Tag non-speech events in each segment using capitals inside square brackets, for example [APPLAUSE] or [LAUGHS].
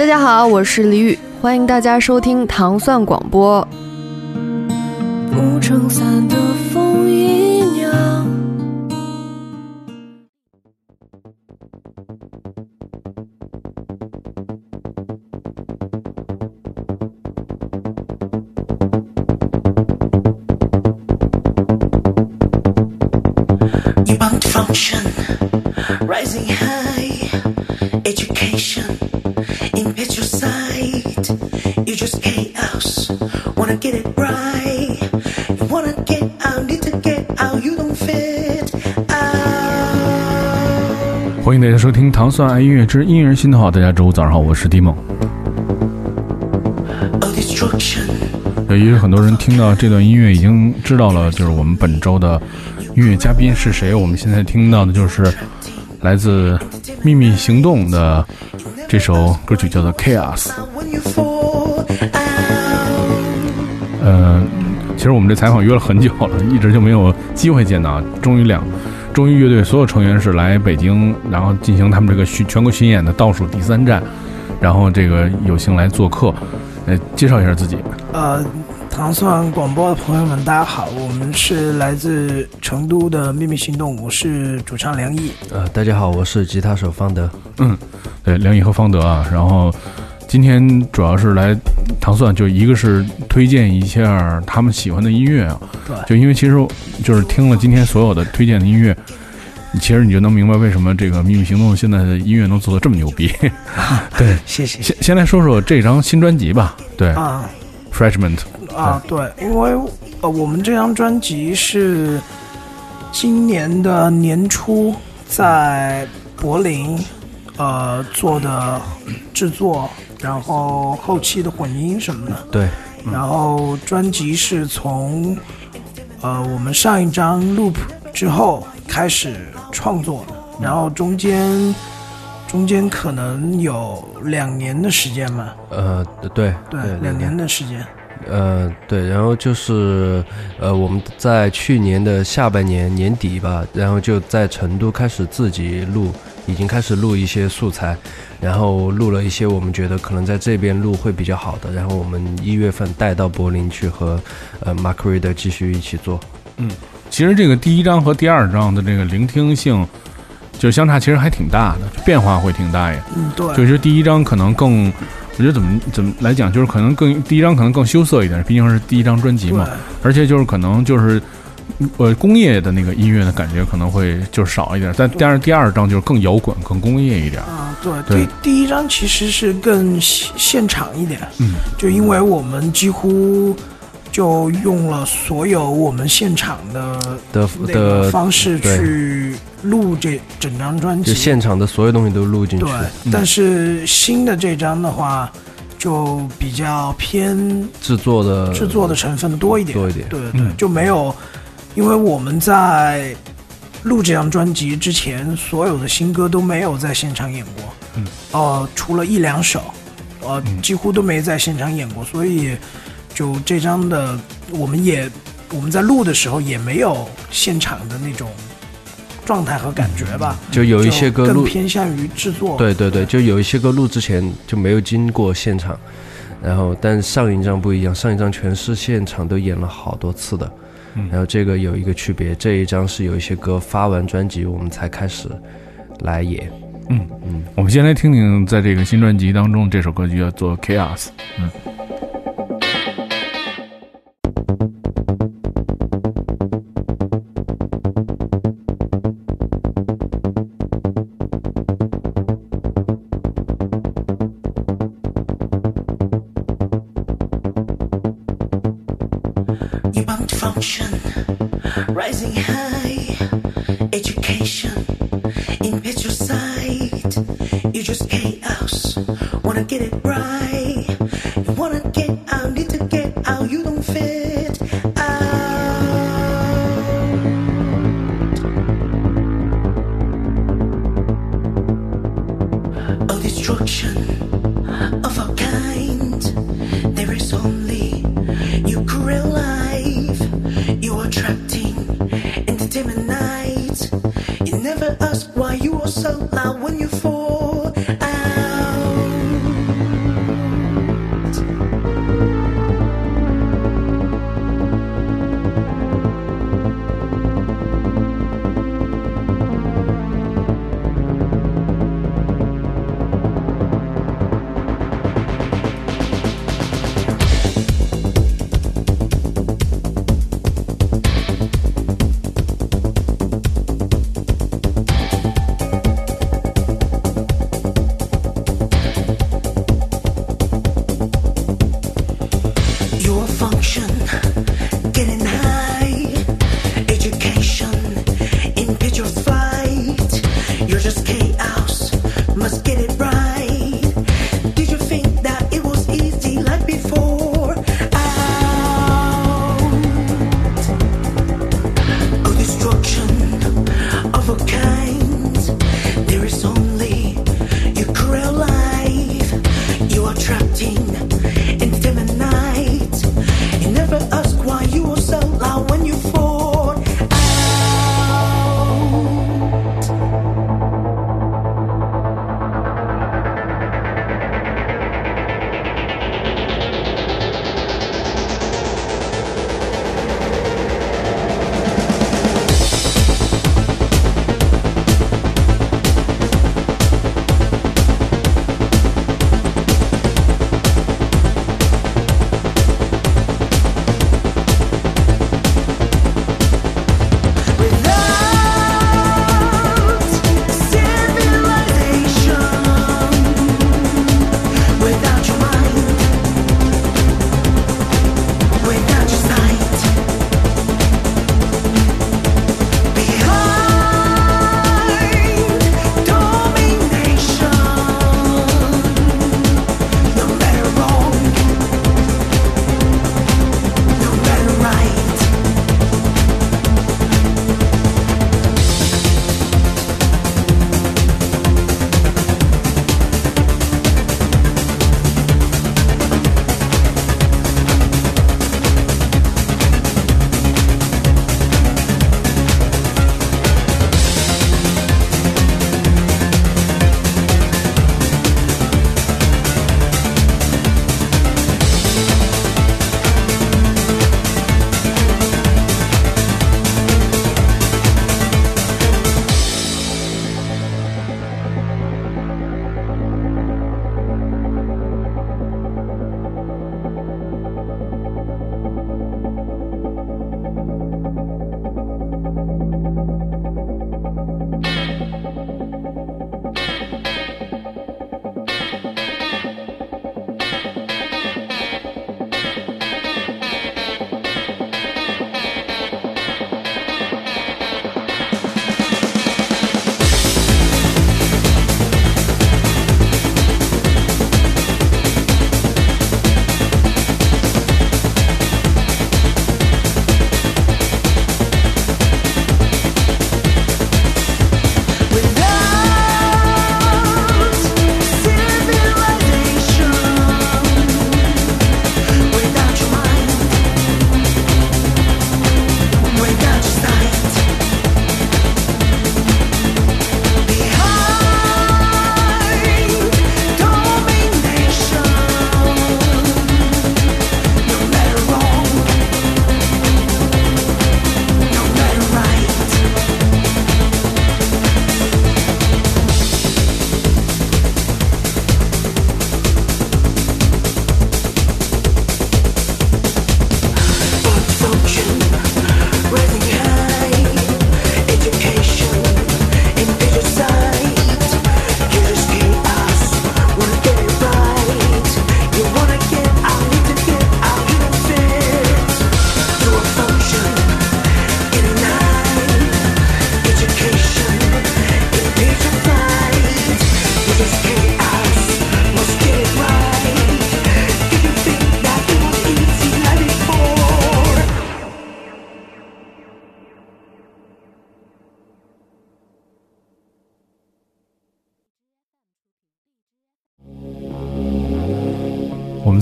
大家好，我是李宇，欢迎大家收听糖蒜广播。不撑伞的大家收听《糖蒜爱音乐之音乐人心头好》，大家周五早上好，我是迪梦。由于很多人听到这段音乐，已经知道了，就是我们本周的音乐嘉宾是谁。我们现在听到的就是来自《秘密行动》的这首歌曲，叫做《Chaos》。嗯，其实我们这采访约了很久了，一直就没有机会见到。终于两，终于乐队所有成员是来北京，然后进行他们这个巡全国巡演的倒数第三站，然后这个有幸来做客。呃，介绍一下自己。呃，糖蒜广播的朋友们，大家好，我们是来自成都的秘密行动，我是主唱梁毅。呃，大家好，我是吉他手方德。嗯，对，梁毅和方德啊。然后今天主要是来糖蒜，就一个是推荐一下他们喜欢的音乐啊。对。就因为其实就是听了今天所有的推荐的音乐。其实你就能明白为什么这个秘密行动现在的音乐能做的这么牛逼。[LAUGHS] 对，[LAUGHS] 谢谢。先先来说说这张新专辑吧。对啊，Freshment。啊，对，因为呃，我们这张专辑是今年的年初在柏林呃做的制作，然后后期的混音什么的。对。然后专辑是从呃我们上一张 Loop 之后开始。创作的，然后中间中间可能有两年的时间吧？呃，对对，两年的时间。呃，对，然后就是呃，我们在去年的下半年年底吧，然后就在成都开始自己录，已经开始录一些素材，然后录了一些我们觉得可能在这边录会比较好的，然后我们一月份带到柏林去和呃 Mark Reed 继续一起做。嗯。其实这个第一章和第二章的这个聆听性，就相差其实还挺大的，变化会挺大呀。嗯，对。就是第一章可能更，我觉得怎么怎么来讲，就是可能更第一章可能更羞涩一点，毕竟是第一张专辑嘛。而且就是可能就是，呃，工业的那个音乐的感觉可能会就少一点。但但是第二张就是更摇滚、更工业一点。啊，对。对。第一张其实是更现场一点。嗯。就因为我们几乎。就用了所有我们现场的的的方式去录这整张专辑，就现场的所有东西都录进去。对，但是新的这张的话，就比较偏制作的制作的成分多一点，多一点。对对，就没有，因为我们在录这张专辑之前，所有的新歌都没有在现场演过。嗯，哦，除了一两首，呃，几乎都没在现场演过，所以。就这张的，我们也我们在录的时候也没有现场的那种状态和感觉吧。就有一些歌更偏向于制作。对对对，就有一些歌录之前就没有经过现场，然后但上一张不一样，上一张全是现场都演了好多次的。然后这个有一个区别，这一张是有一些歌发完专辑我们才开始来演。嗯嗯，我们先来听听在这个新专辑当中这首歌就叫做《Chaos》。嗯。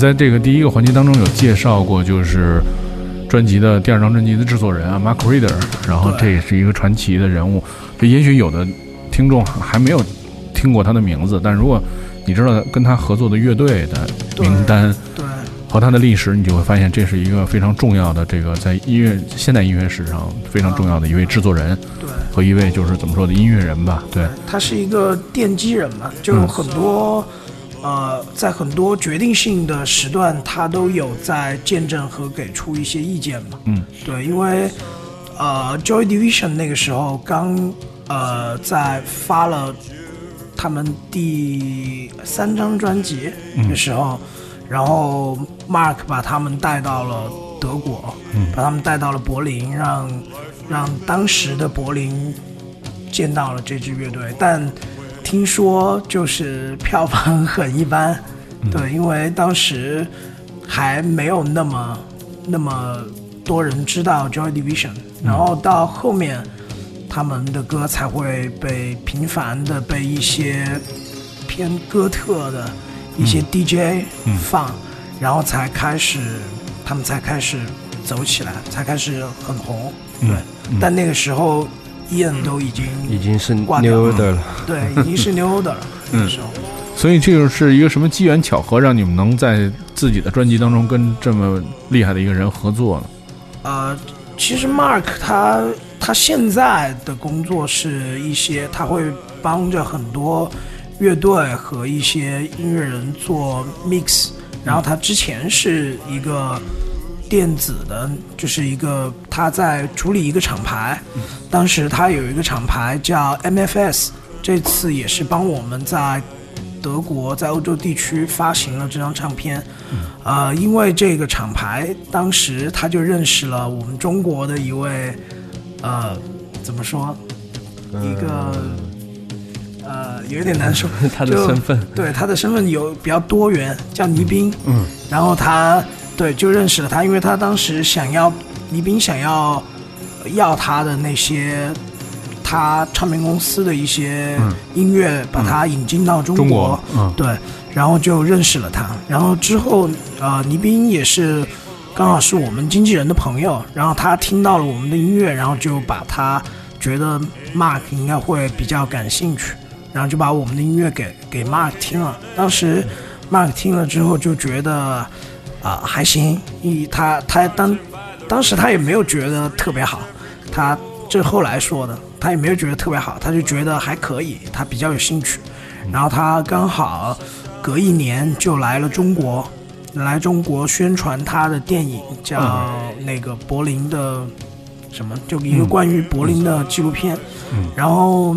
在这个第一个环节当中有介绍过，就是专辑的第二张专辑的制作人啊，Mark Reader，然后这也是一个传奇的人物。这也许有的听众还没有听过他的名字，但如果你知道跟他合作的乐队的名单对，和他的历史，你就会发现这是一个非常重要的这个在音乐现代音乐史上非常重要的一位制作人对，和一位就是怎么说的音乐人吧。对，他是一个奠基人嘛，就有很多、呃，在很多决定性的时段，他都有在见证和给出一些意见嘛。嗯，对，因为呃，Joy Division 那个时候刚呃在发了他们第三张专辑的时候，然后 Mark 把他们带到了德国，把他们带到了柏林，让让当时的柏林见到了这支乐队，但听说就是票房很一般，对，因为当时还没有那么那么多人知道 Joy Division，然后到后面他他们的歌才会被频繁的被一些偏哥特的一些 DJ 放，然后才开始他们才开始走起来，才开始很红。对，但那个时候 Ian 都已经已经是挂掉 New 了。对，已经是 New Order 了。[LAUGHS] 那个时候，所以这个是一个什么机缘巧合，让你们能在自己的专辑当中跟这么厉害的一个人合作呢？呃，其实 Mark 他他现在的工作是一些他会帮着很多乐队和一些音乐人做 mix，然后他之前是一个电子的，就是一个他在处理一个厂牌，当时他有一个厂牌叫 MFS，这次也是帮我们在德国在欧洲地区发行了这张唱片。呃，因为这个厂牌，当时他就认识了我们中国的一位，呃，怎么说，一个，呃，有点难说 [LAUGHS] 他的身份。对他的身份有比较多元，叫倪斌。嗯，然后他对就认识了他，因为他当时想要倪斌想要要他的那些他唱片公司的一些音乐，把他引进到中中国嗯。对，然后就认识了他，然后之后呃，倪斌也是刚好是我们经纪人的朋友，然后他听到了我们的音乐，然后就把他觉得 Mark 应该会比较感兴趣，然后就把我们的音乐给给 Mark 听了。当时 Mark 听了之后就觉得啊、还行，一他他当当时他也没有觉得特别好，他这后来说的，他也没有觉得特别好，他就觉得还可以，他比较有兴趣。然后他刚好隔一年就来了中国，来中国宣传他的电影，叫那个柏林的什么，就一个关于柏林的纪录片。然后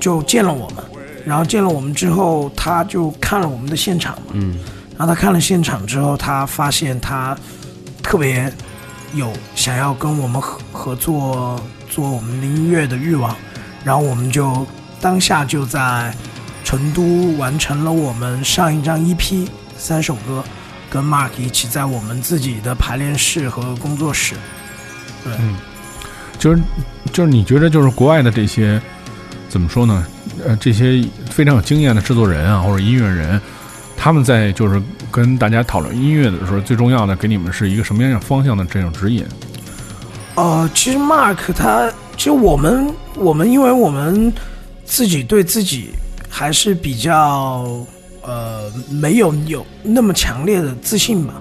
就见了我们，然后见了我们之后，他就看了我们的现场嘛。嗯，然后他看了现场之后，他发现他特别有想要跟我们合合作做我们的音乐的欲望，然后我们就当下就在成都完成了我们上一张 EP 三首歌，跟 Mark 一起在我们自己的排练室和工作室。对，就是就是你觉得就是国外的这些怎么说呢？呃，这些非常有经验的制作人啊，或者音乐人，他们在就是跟大家讨论音乐的时候，最重要的给你们是一个什么样方向的这种指引？呃，其实 Mark 他，其实我们我们因为我们自己对自己还是比较呃没有有那么强烈的自信吧，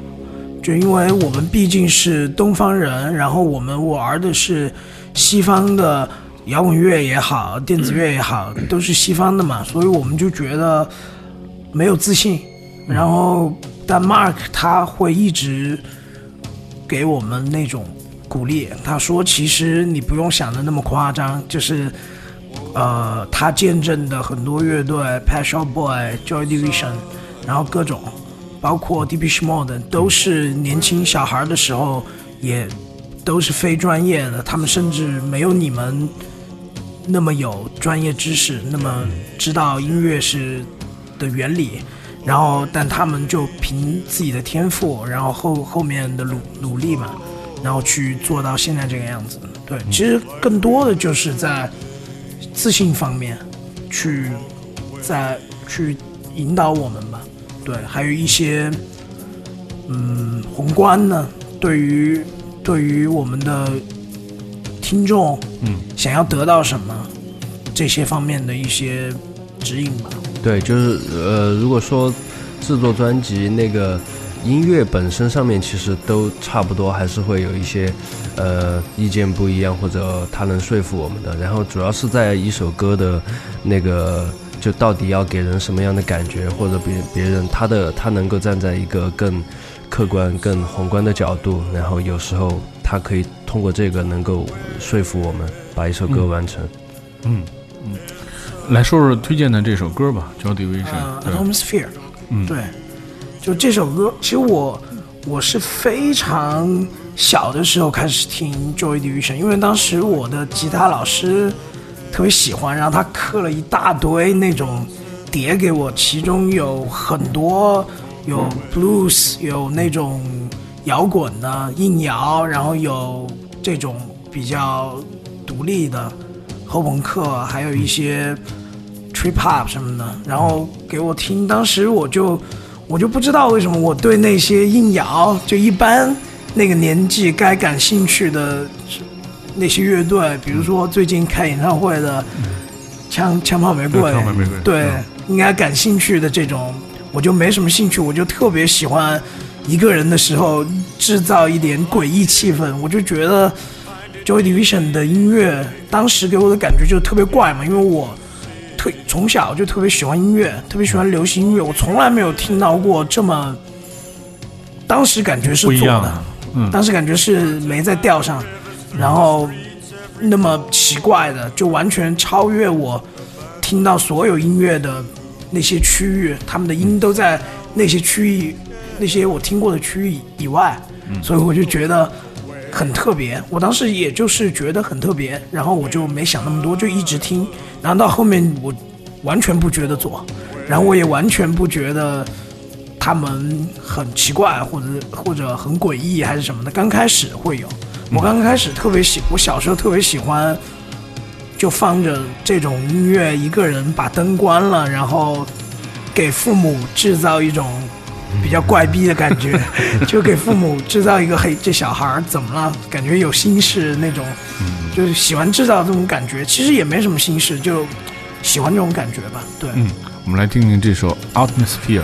就因为我们毕竟是东方人，然后我们玩的是西方的摇滚乐也好，电子乐也好，都是西方的嘛，所以我们就觉得没有自信。然后，但 Mark 他会一直给我们那种鼓励。他说：“其实你不用想的那么夸张，就是呃，他见证的很多乐队，Pet Shop Boy、Joy Division，然后各种，包括 Depeche Mode，都是年轻小孩的时候也都是非专业的，他们甚至没有你们那么有专业知识，那么知道音乐是的原理。”然后，但他们就凭自己的天赋，然后后后面的努努力嘛，然后去做到现在这个样子。对，其实更多的就是在自信方面去在去引导我们吧。对，还有一些嗯宏观呢，对于对于我们的听众，嗯，想要得到什么这些方面的一些指引吧。对，就是呃，如果说制作专辑那个音乐本身上面其实都差不多，还是会有一些呃意见不一样，或者他能说服我们的。然后主要是在一首歌的那个，就到底要给人什么样的感觉，或者别别人他的他能够站在一个更客观、更宏观的角度，然后有时候他可以通过这个能够说服我们把一首歌完成。嗯嗯，来说说推荐的这首歌吧，《Joy Division，，Atmosphere，嗯。对，就这首歌，其实我我是非常小的时候开始听 Joy Division，因为当时我的吉他老师特别喜欢，然后他刻了一大堆那种碟给我，其中有很多有 blues，有那种摇滚的硬摇，然后有这种比较独立的后朋克，还有一些 trip hop 什么的，然后给我听。当时我就我就不知道为什么我对那些硬摇就一般那个年纪该感兴趣的那些乐队，比如说最近开演唱会的枪枪炮玫瑰，对嗯，应该感兴趣的这种，我就没什么兴趣，我就特别喜欢一个人的时候制造一点诡异气氛，我就觉得 Joy Division 的音乐当时给我的感觉就特别怪嘛，因为我特从小就特别喜欢音乐，特别喜欢流行音乐，我从来没有听到过这么，当时感觉是不一样的，嗯。当时感觉是没在调上，然后那么奇怪的，就完全超越我听到所有音乐的那些区域，他们的音都在那些区域，那些我听过的区域以外，所以我就觉得很特别。我当时也就是觉得很特别，然后我就没想那么多，就一直听，然后到后面我完全不觉得左，然后我也完全不觉得。他们很奇怪，或者或者很诡异，还是什么的。刚开始会有，我刚开始特别喜，我小时候特别喜欢，就放着这种音乐，一个人把灯关了，然后给父母制造一种比较怪逼的感觉，[LAUGHS] 就给父母制造一个嘿，这小孩儿怎么了？感觉有心事那种，就是喜欢制造这种感觉。其实也没什么心事，就喜欢这种感觉吧。对，嗯，我们来听听这首《Atmosphere》。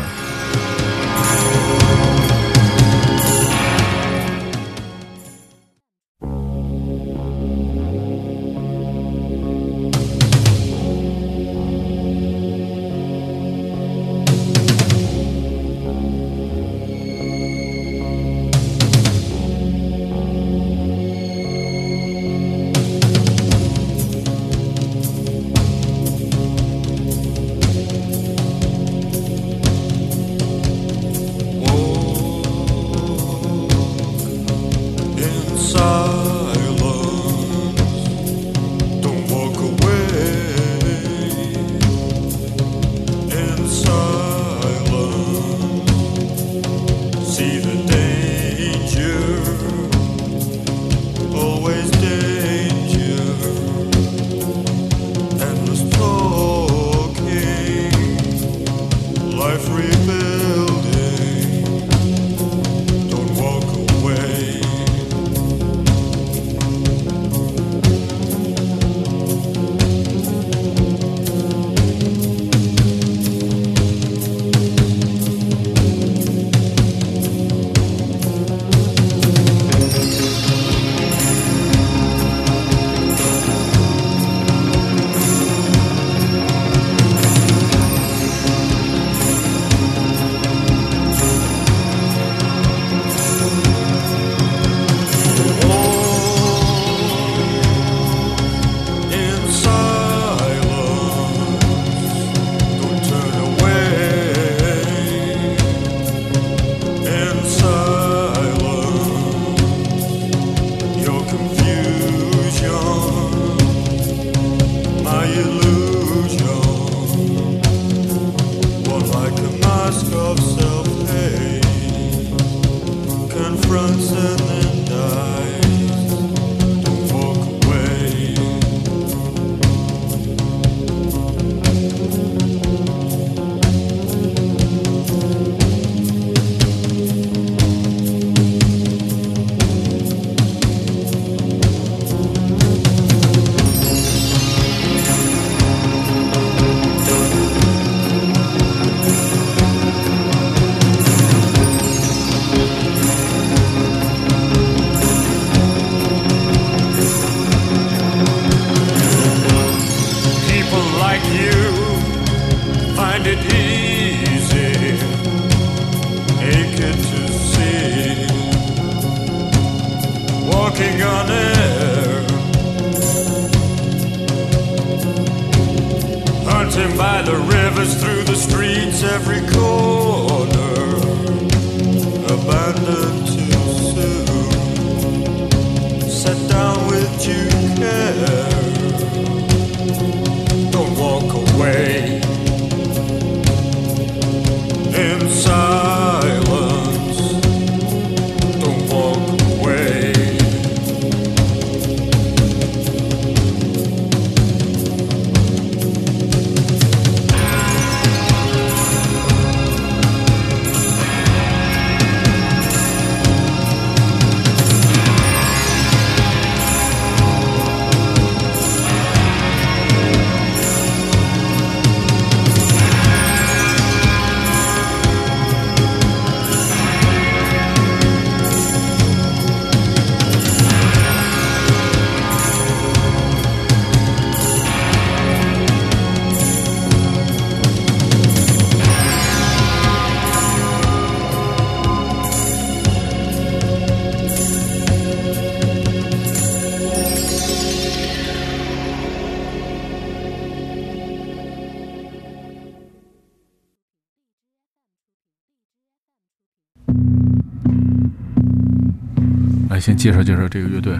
先介绍介绍这个乐队。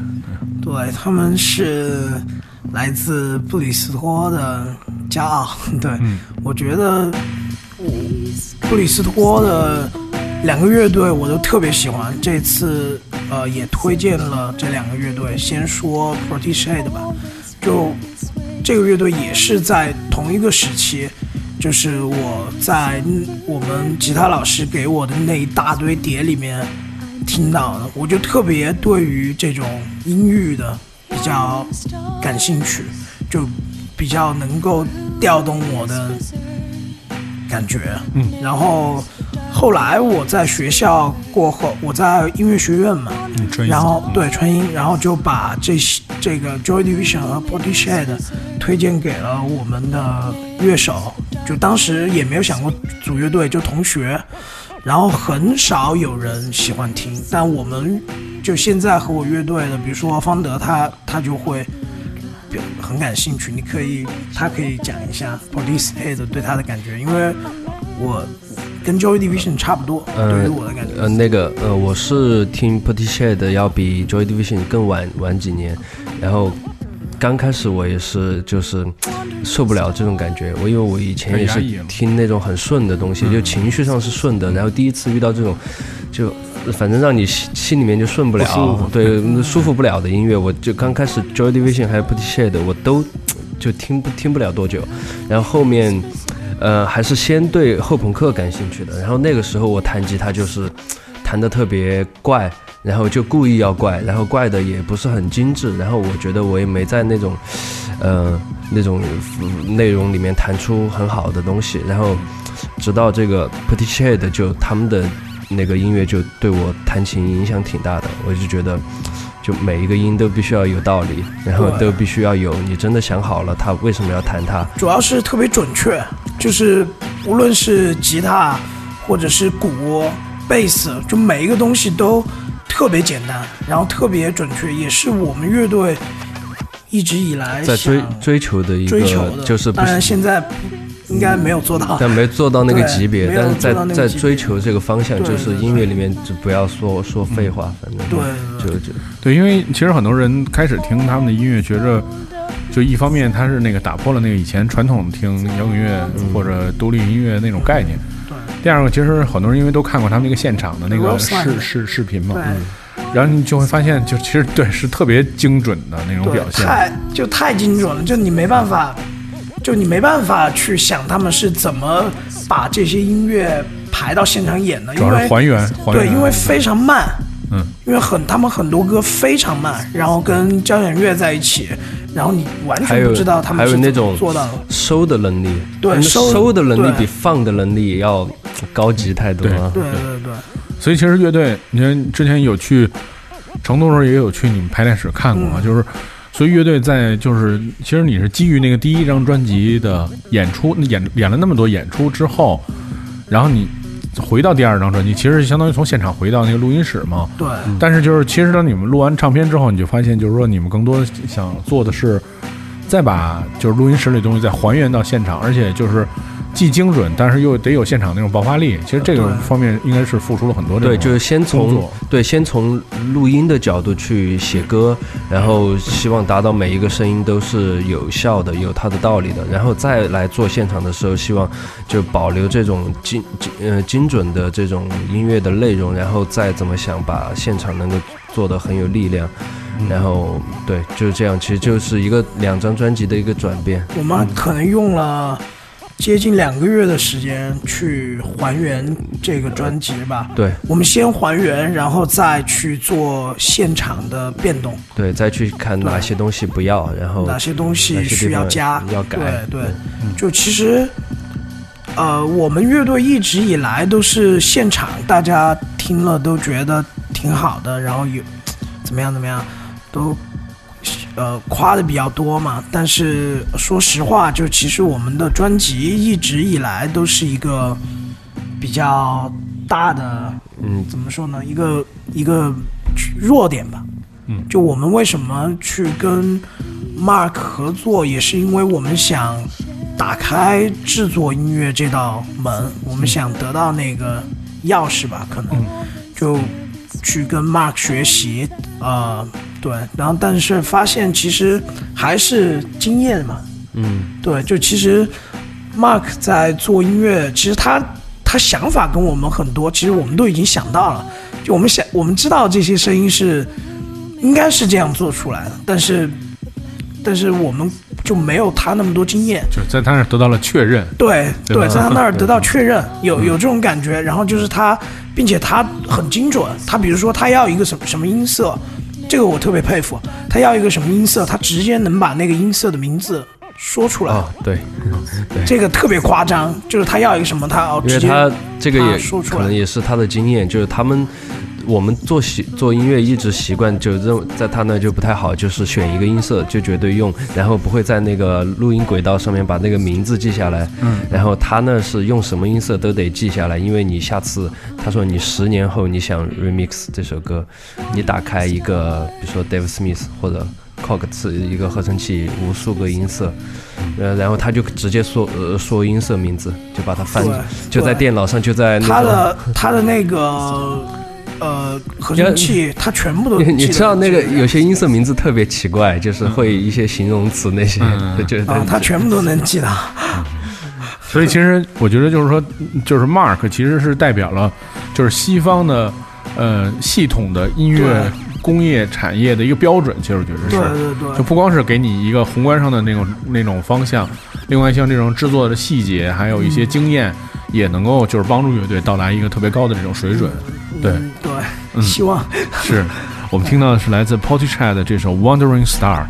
对，他们是来自布里斯托的骄傲。对，我觉得布里斯托的两个乐队我都特别喜欢。这次呃也推荐了这两个乐队。先说 Protege 吧，就这个乐队也是在同一个时期，就是我在我们吉他老师给我的那一大堆碟里面。听到的，我就特别对于这种音域的比较感兴趣，就比较能够调动我的感觉。嗯，然后后来我在学校过后，我在音乐学院嘛，然后对纯音，然后就把这些这个 Joy Division 和 Body Shed 推荐给了我们的乐手，就当时也没有想过组乐队，就同学。然后很少有人喜欢听，但我们就现在和我乐队的，比如说方德，他他就会很感兴趣。你可以，他可以讲一下 Police Head 对他的感觉，因为我跟 Joy Division 差不多，对于我的感觉。呃，那个呃，我是听 Police Head 要比 Joy Division 更晚晚几年，然后。刚开始我也是，就是受不了这种感觉。我因为我以前也是听那种很顺的东西，就情绪上是顺的。然后第一次遇到这种，就反正让你心心里面就顺不了，对，舒服不了的音乐，我就刚开始 Joy Division 还有 Put Shade 我都 [TSK] 就听不听不了多久。然后后面，呃，还是先对后朋克感兴趣的。然后那个时候我弹吉他就是弹的特别怪。然后就故意要怪，然后怪的也不是很精致，然后我觉得我也没在那种，呃，那种内容里面弹出很好的东西。然后直到这个 p o t i c h e d 就他们的那个音乐就对我弹琴影响挺大的，我就觉得就每一个音都必须要有道理，然后都必须要有你真的想好了他为什么要弹它，主要是特别准确，就是无论是吉他或者是鼓、贝斯，就每一个东西都。特别简单，然后特别准确，也是我们乐队一直以来在追追求的一个，就是当然现在应该没有做到，但没做到那个级别，但是在在追求这个方向，就是音乐里面就不要说说废话，反正对，就就。对，因为其实很多人开始听他们的音乐，觉着就一方面他是那个打破了那个以前传统听摇滚乐或者独立音乐那种概念。第二个，其实很多人因为都看过他们那个现场的那个视视视频嘛，然后你就会发现，就其实对是特别精准的那种表现，太就太精准了，就你没办法，就你没办法去想他们是怎么把这些音乐排到现场演的，因为还原，对，因为非常慢，嗯，因为很他们很多歌非常慢，然后跟交响乐在一起。然后你完全不知道他们是那种做到收的能力，对收的能力比放的能力要高级太多了。对对对，所以其实乐队，你看之前有去成都时候也有去你们排练室看过啊，就是所以乐队在就是其实你是基于那个第一张专辑的演出，演演了那么多演出之后，然后你。回到第二张专辑，其实相当于从现场回到那个录音室嘛。对。但是就是，其实当你们录完唱片之后，你就发现，就是说你们更多想做的是，再把就是录音室里东西再还原到现场，而且就是。既精准，但是又得有现场那种爆发力。其实这个方面应该是付出了很多。对，就是先从对先从录音的角度去写歌，然后希望达到每一个声音都是有效的、有它的道理的，然后再来做现场的时候，希望就保留这种精精呃精准的这种音乐的内容，然后再怎么想把现场能够做得很有力量。然后对，就是这样，其实就是一个两张专辑的一个转变。我们可能用了。接近两个月的时间去还原这个专辑吧。对，我们先还原，然后再去做现场的变动。对，再去看哪些东西不要，然后哪些东西需要加、要改。对对，就其实，呃，我们乐队一直以来都是现场，大家听了都觉得挺好的，然后有怎么样怎么样都。呃，夸的比较多嘛，但是说实话，就其实我们的专辑一直以来都是一个比较大的，嗯，怎么说呢？一个一个弱点吧。嗯，就我们为什么去跟 Mark 合作，也是因为我们想打开制作音乐这道门，我们想得到那个钥匙吧，可能就去跟 Mark 学习，呃，对，然后但是发现其实还是经验嘛，嗯，对，就其实 Mark 在做音乐，其实他他想法跟我们很多，其实我们都已经想到了，就我们想我们知道这些声音是应该是这样做出来的，但是但是我们就没有他那么多经验，就是在他那儿得到了确认。对对在他那儿 [LAUGHS] 得到确认，有有这种感觉，然后就是他，并且他很精准，他比如说他要一个什么什么音色，这个我特别佩服，他要一个什么音色，他直接能把那个音色的名字说出来，啊，[LAUGHS] 对，这个特别夸张，就是他要一个什么，他哦直接因为他这个他也说出来。可能也是他的经验，就是他们我们做习做音乐一直习惯就认在他那就不太好，就是选一个音色就绝对用，然后不会在那个录音轨道上面把那个名字记下来。嗯，然后他那是用什么音色都得记下来，因为你下次他说你十年后你想 remix 这首歌，你打开一个比如说 Dave Smith 或者 Cox 一个合成器，无数个音色。呃，然后他就直接说呃说音色名字，就把它翻，就在电脑上，就在那个。他的他的那个呃合成器，它全部都你你知道那个有些音色名字特别奇怪，就是会一些形容词那些，嗯 [LAUGHS] 就是啊，它全部都能记得。[LAUGHS] 所以其实我觉得就是说，就是 Mark 其实是代表了就是西方的呃系统的音乐工业产业的一个标准。其实我觉得是，对对对就不光是给你一个宏观上的那种那种方向，另外像这种制作的细节，还有一些经验，也能够就是帮助乐队到达一个特别高的这种水准。对，希望是我们听到的是来自 Portishead 的这首《Wandering Star》。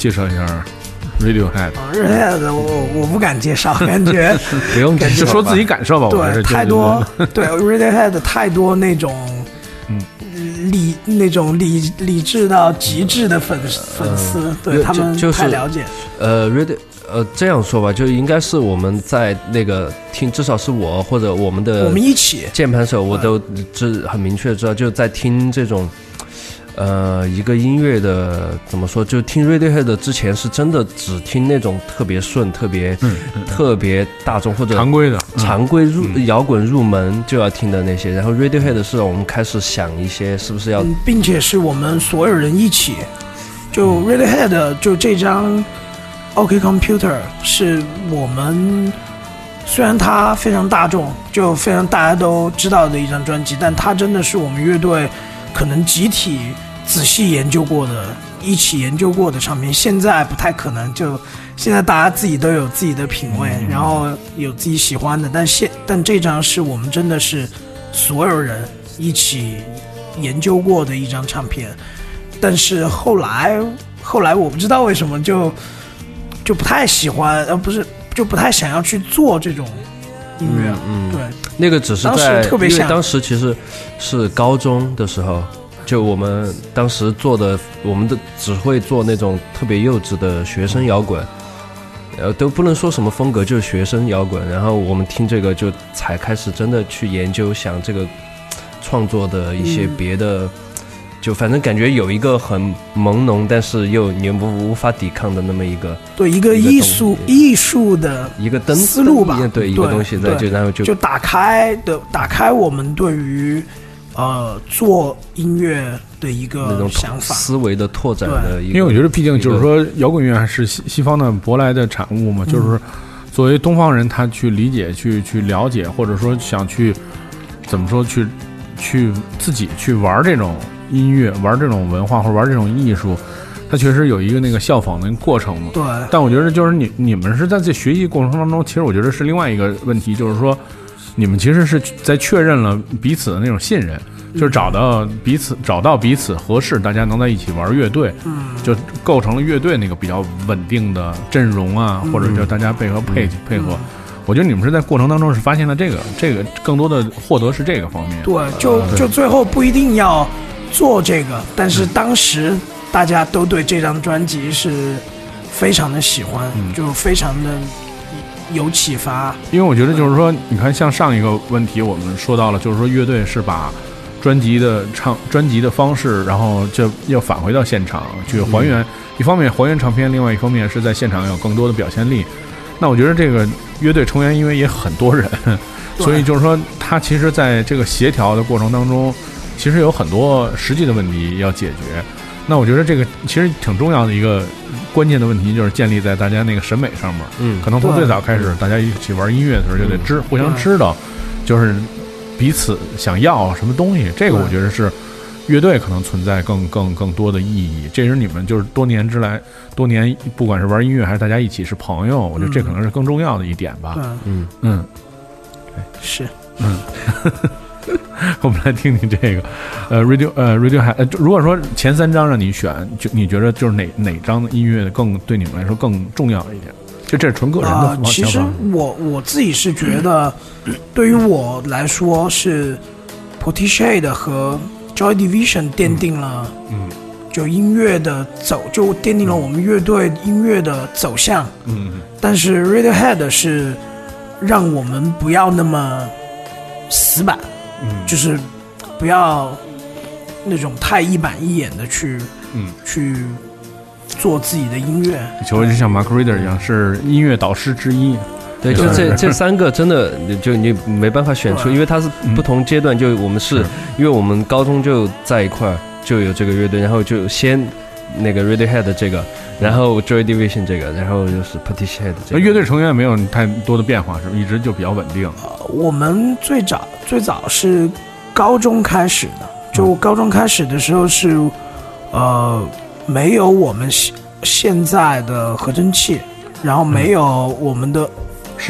介绍一下 Radiohead。Radiohead 我我不敢介绍，[LAUGHS] 感觉不用就说自己感受吧。对太多对 Radiohead 太多那种嗯理那种理理智到极致的粉粉丝，对他们就是太了解。呃，radio 呃这样说吧，就应该是我们在那个听，至少是我或者我们的我们一起键盘手，我都知很明确知道，就在听这种。呃，一个音乐的怎么说？就听 Radiohead 之前是真的只听那种特别顺、特别、特别大众或者常规的，嗯。常规入摇滚入门就要听的那些。然后 Radiohead 是我们开始想一些是不是要嗯，并且是我们所有人一起，就 Radiohead 就这张 OK Computer 是我们虽然它非常大众，就非常大家都知道的一张专辑，但它真的是我们乐队可能集体仔细研究过的、一起研究过的唱片。现在不太可能，就现在大家自己都有自己的品味，然后有自己喜欢的，但现但这张是我们真的是所有人一起研究过的一张唱片。但是后来，后来我不知道为什么就就不太喜欢，呃，不是就不太想要去做这种音乐。嗯对，那个只是在，因为当时其实是高中的时候，就我们当时做的，我们的只会做那种特别幼稚的学生摇滚，呃，都不能说什么风格，就是学生摇滚。然后我们听这个，就才开始真的去研究，想这个创作的一些嗯别的。就反正感觉有一个很朦胧，但是又你无无法抵抗的那么一个对，一个艺术艺术的一个灯思路吧对一个东西在，对就然后就就打开的打开我们对于呃做音乐的一个那种想法。思维的拓展的一个，因为我觉得，毕竟就是说，摇滚乐还是西西方的舶来的产物嘛，就是作为东方人，他去理解、去去了解，或者说想去怎么说，去去自己去玩这种音乐、玩这种文化或者玩这种艺术，它确实有一个那个效仿的过程嘛。对，但我觉得，就是你你们是在这学习过程当中，其实我觉得是另外一个问题，就是说，你们其实是在确认了彼此的那种信任，就是找到彼此找到彼此合适，大家能在一起玩乐队，嗯，就构成了乐队那个比较稳定的阵容啊，或者就大家配合配配合。我觉得你们是在过程当中是发现了这个这个更多的获得是这个方面。对，就就最后不一定要做这个，但是当时大家都对这张专辑是非常的喜欢，就非常的有启发。因为我觉得就是说，你看，像上一个问题我们说到了，就是说乐队是把专辑的唱专辑的方式，然后就要返回到现场去还原。一方面还原唱片，另外一方面是在现场有更多的表现力。那我觉得这个乐队成员因为也很多人，[LAUGHS] 所以就是说他其实在这个协调的过程当中，其实有很多实际的问题要解决。那我觉得这个其实挺重要的一个关键的问题，就是建立在大家那个审美上面。嗯可能从最早开始，大家一起玩音乐的时候就得知互相知道，就是彼此想要什么东西。这个我觉得是乐队可能存在更更更多的意义。这是你们就是多年之来，多年不管是玩音乐还是大家一起是朋友，我觉得这可能是更重要的一点吧。嗯，嗯，嗯，是 [LAUGHS] [LAUGHS] 我们来听听这个，呃，Radio 呃 Radiohead，呃，如果说前三张让你选，就你觉得就是哪哪张音乐更对你们来说更重要一点？就这是纯个人的其实。我我自己是觉得，对于我来说是 Portishead 和 Joy Division 奠定了，嗯就音乐的走，就奠定了我们乐队音乐的走向。嗯但是 Radiohead 是让我们不要那么死板，嗯。就是不要那种太一板一眼的去嗯，去做自己的音乐。就就像 Mark Reader 一样，是音乐导师之一。对，就这这三个真的就你没办法选出，因为它是不同阶段，就我们是是因为我们高中就在一块儿就有这个乐队，然后就先那个 Radiohead 这个，然后 Joy Division 这个，然后就是 Portishead 这个。那乐队成员没有太多的变化，是吧？一直就比较稳定。我们最早最早是高中开始的，就高中开始的时候是，呃，没有我们现现在的合成器，然后没有我们的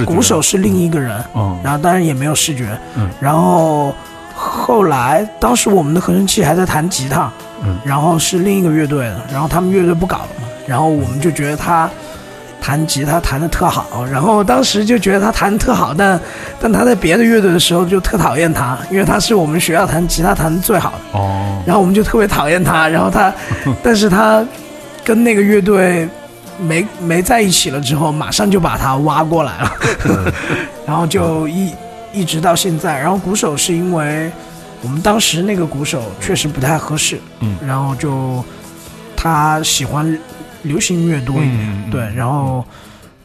鼓手是另一个人，嗯然后当然也没有视觉，嗯然后后来当时我们的合成器还在弹吉他，嗯然后是另一个乐队的，然后他们乐队不搞了嘛，然后我们就觉得他弹吉他弹的特好，然后当时就觉得他弹的特好，但但他在别的乐队的时候就特讨厌他，因为他是我们学校弹吉他弹的最好的，哦，然后我们就特别讨厌他，然后他，但是他跟那个乐队没没在一起了之后，马上就把他挖过来了，[LAUGHS] 然后就一一直到现在。然后鼓手是因为我们当时那个鼓手确实不太合适，嗯然后就他喜欢流行音乐多一点，对，然后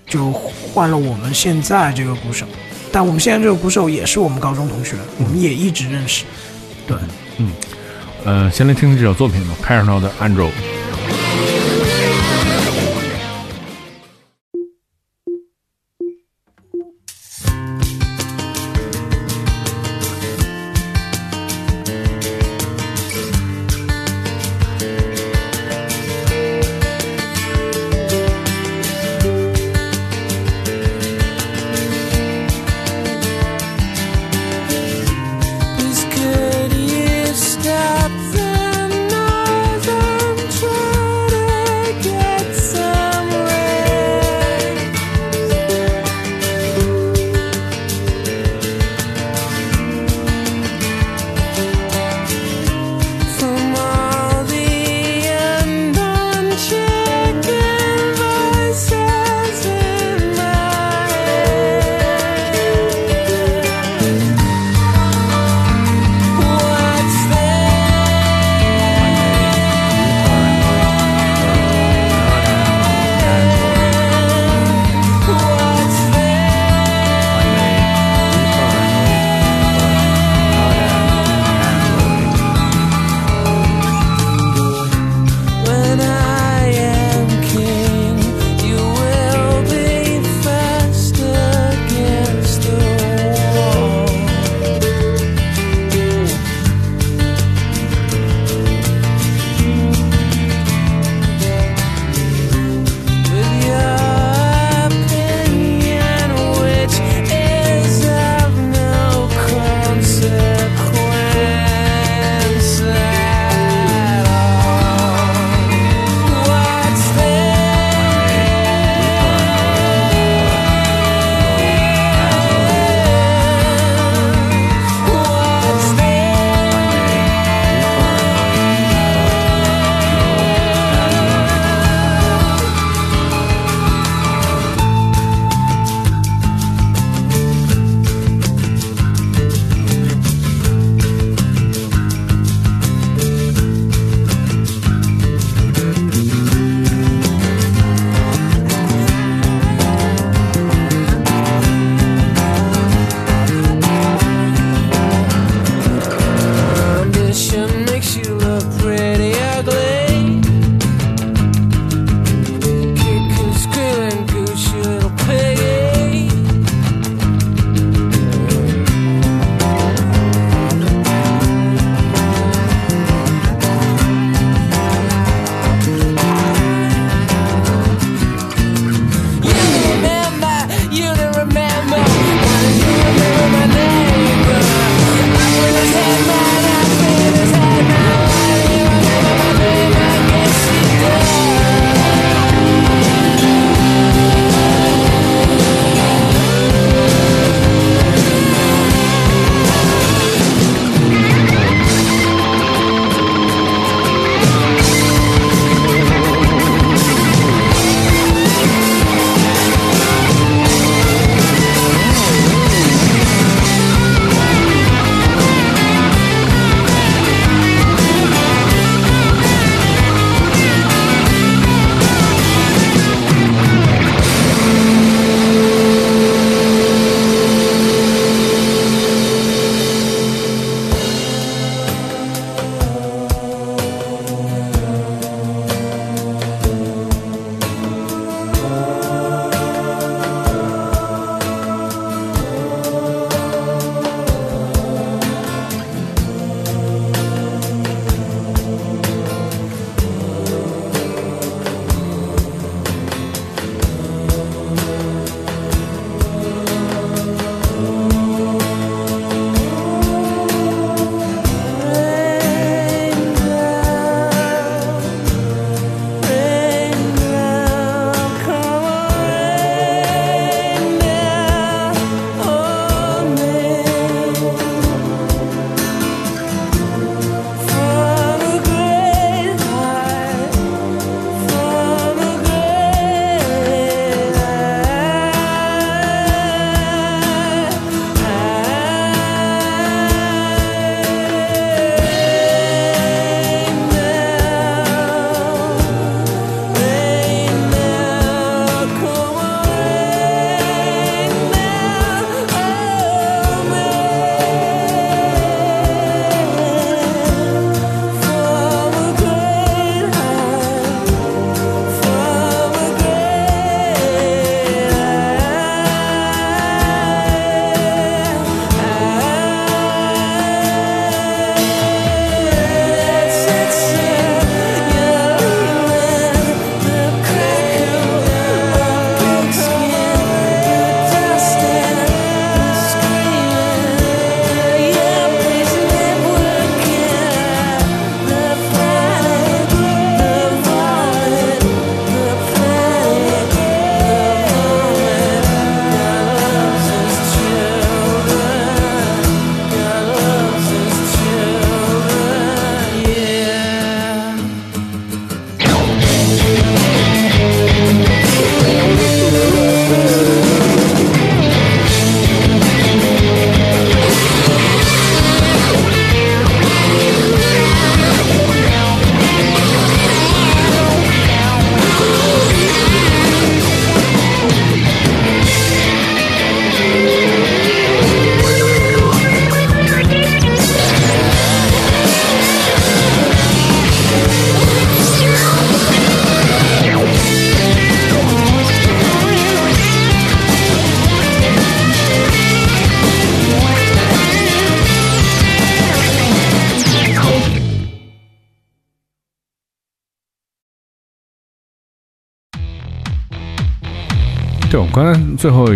就换了我们现在这个鼓手。但我们现在这个鼓手也是我们高中同学，我们也一直认识。对，嗯呃，先来听听这首作品吧，《Paranoid Android》。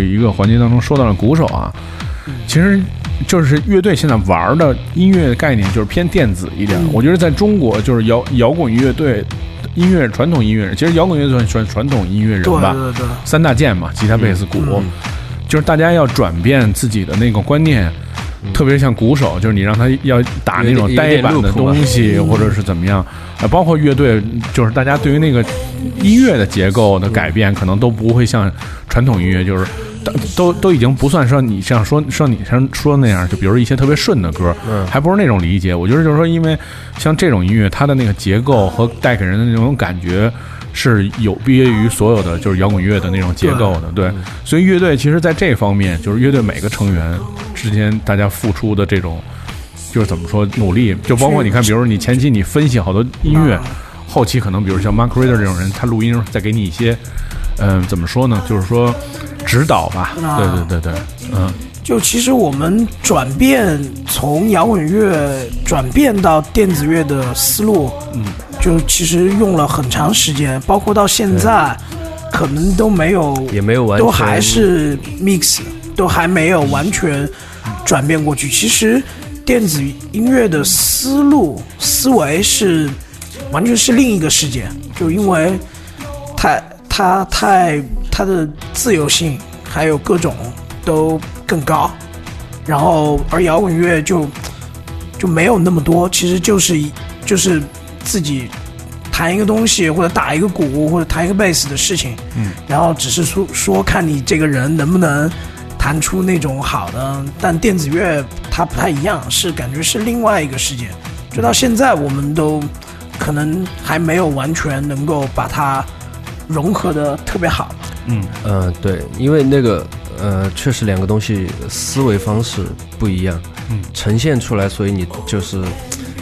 一个环节当中说到了鼓手啊，其实就是乐队现在玩的音乐概念就是偏电子一点。我觉得在中国就是摇摇滚乐队、音乐传统音乐人，其实摇滚乐队算传统音乐人吧，对对，三大件嘛，吉他、贝斯、鼓，就是大家要转变自己的那个观念。特别像鼓手，就是你让他要打那种呆板的东西，或者是怎么样，呃，包括乐队，就是大家对于那个音乐的结构的改变，可能都不会像传统音乐，就是都都都已经不算说你像说说你像说那样，就比如一些特别顺的歌，嗯还不是那种理解。我觉得就是说，因为像这种音乐，它的那个结构和带给人的那种感觉。是有别于所有的就是摇滚乐的那种结构的，对，所以乐队其实在这方面，就是乐队每个成员之间大家付出的这种，就是怎么说努力，就包括你看，比如说你前期你分析好多音乐，后期可能比如像 Mark Reader 这种人，他录音再给你一些，嗯、怎么说呢？就是说指导吧，啊。对对对对，嗯，就其实我们转变从摇滚乐转变到电子乐的思路，嗯，就其实用了很长时间，包括到现在，可能都没有，也没有完全都还是 mix，都还没有完全转变过去。其实电子音乐的思路思维是完全是另一个世界，就因为太它太它的自由性还有各种都更高，然后而摇滚乐就就没有那么多，其实就是一就是自己弹一个东西或者打一个鼓或者弹一个贝斯的事情，嗯，然后只是说说看你这个人能不能弹出那种好的，但电子乐它不太一样，是感觉是另外一个世界，就到现在我们都可能还没有完全能够把它融合的特别好。嗯。嗯，对，因为那个呃，确实两个东西思维方式不一样，嗯，呈现出来，所以你就是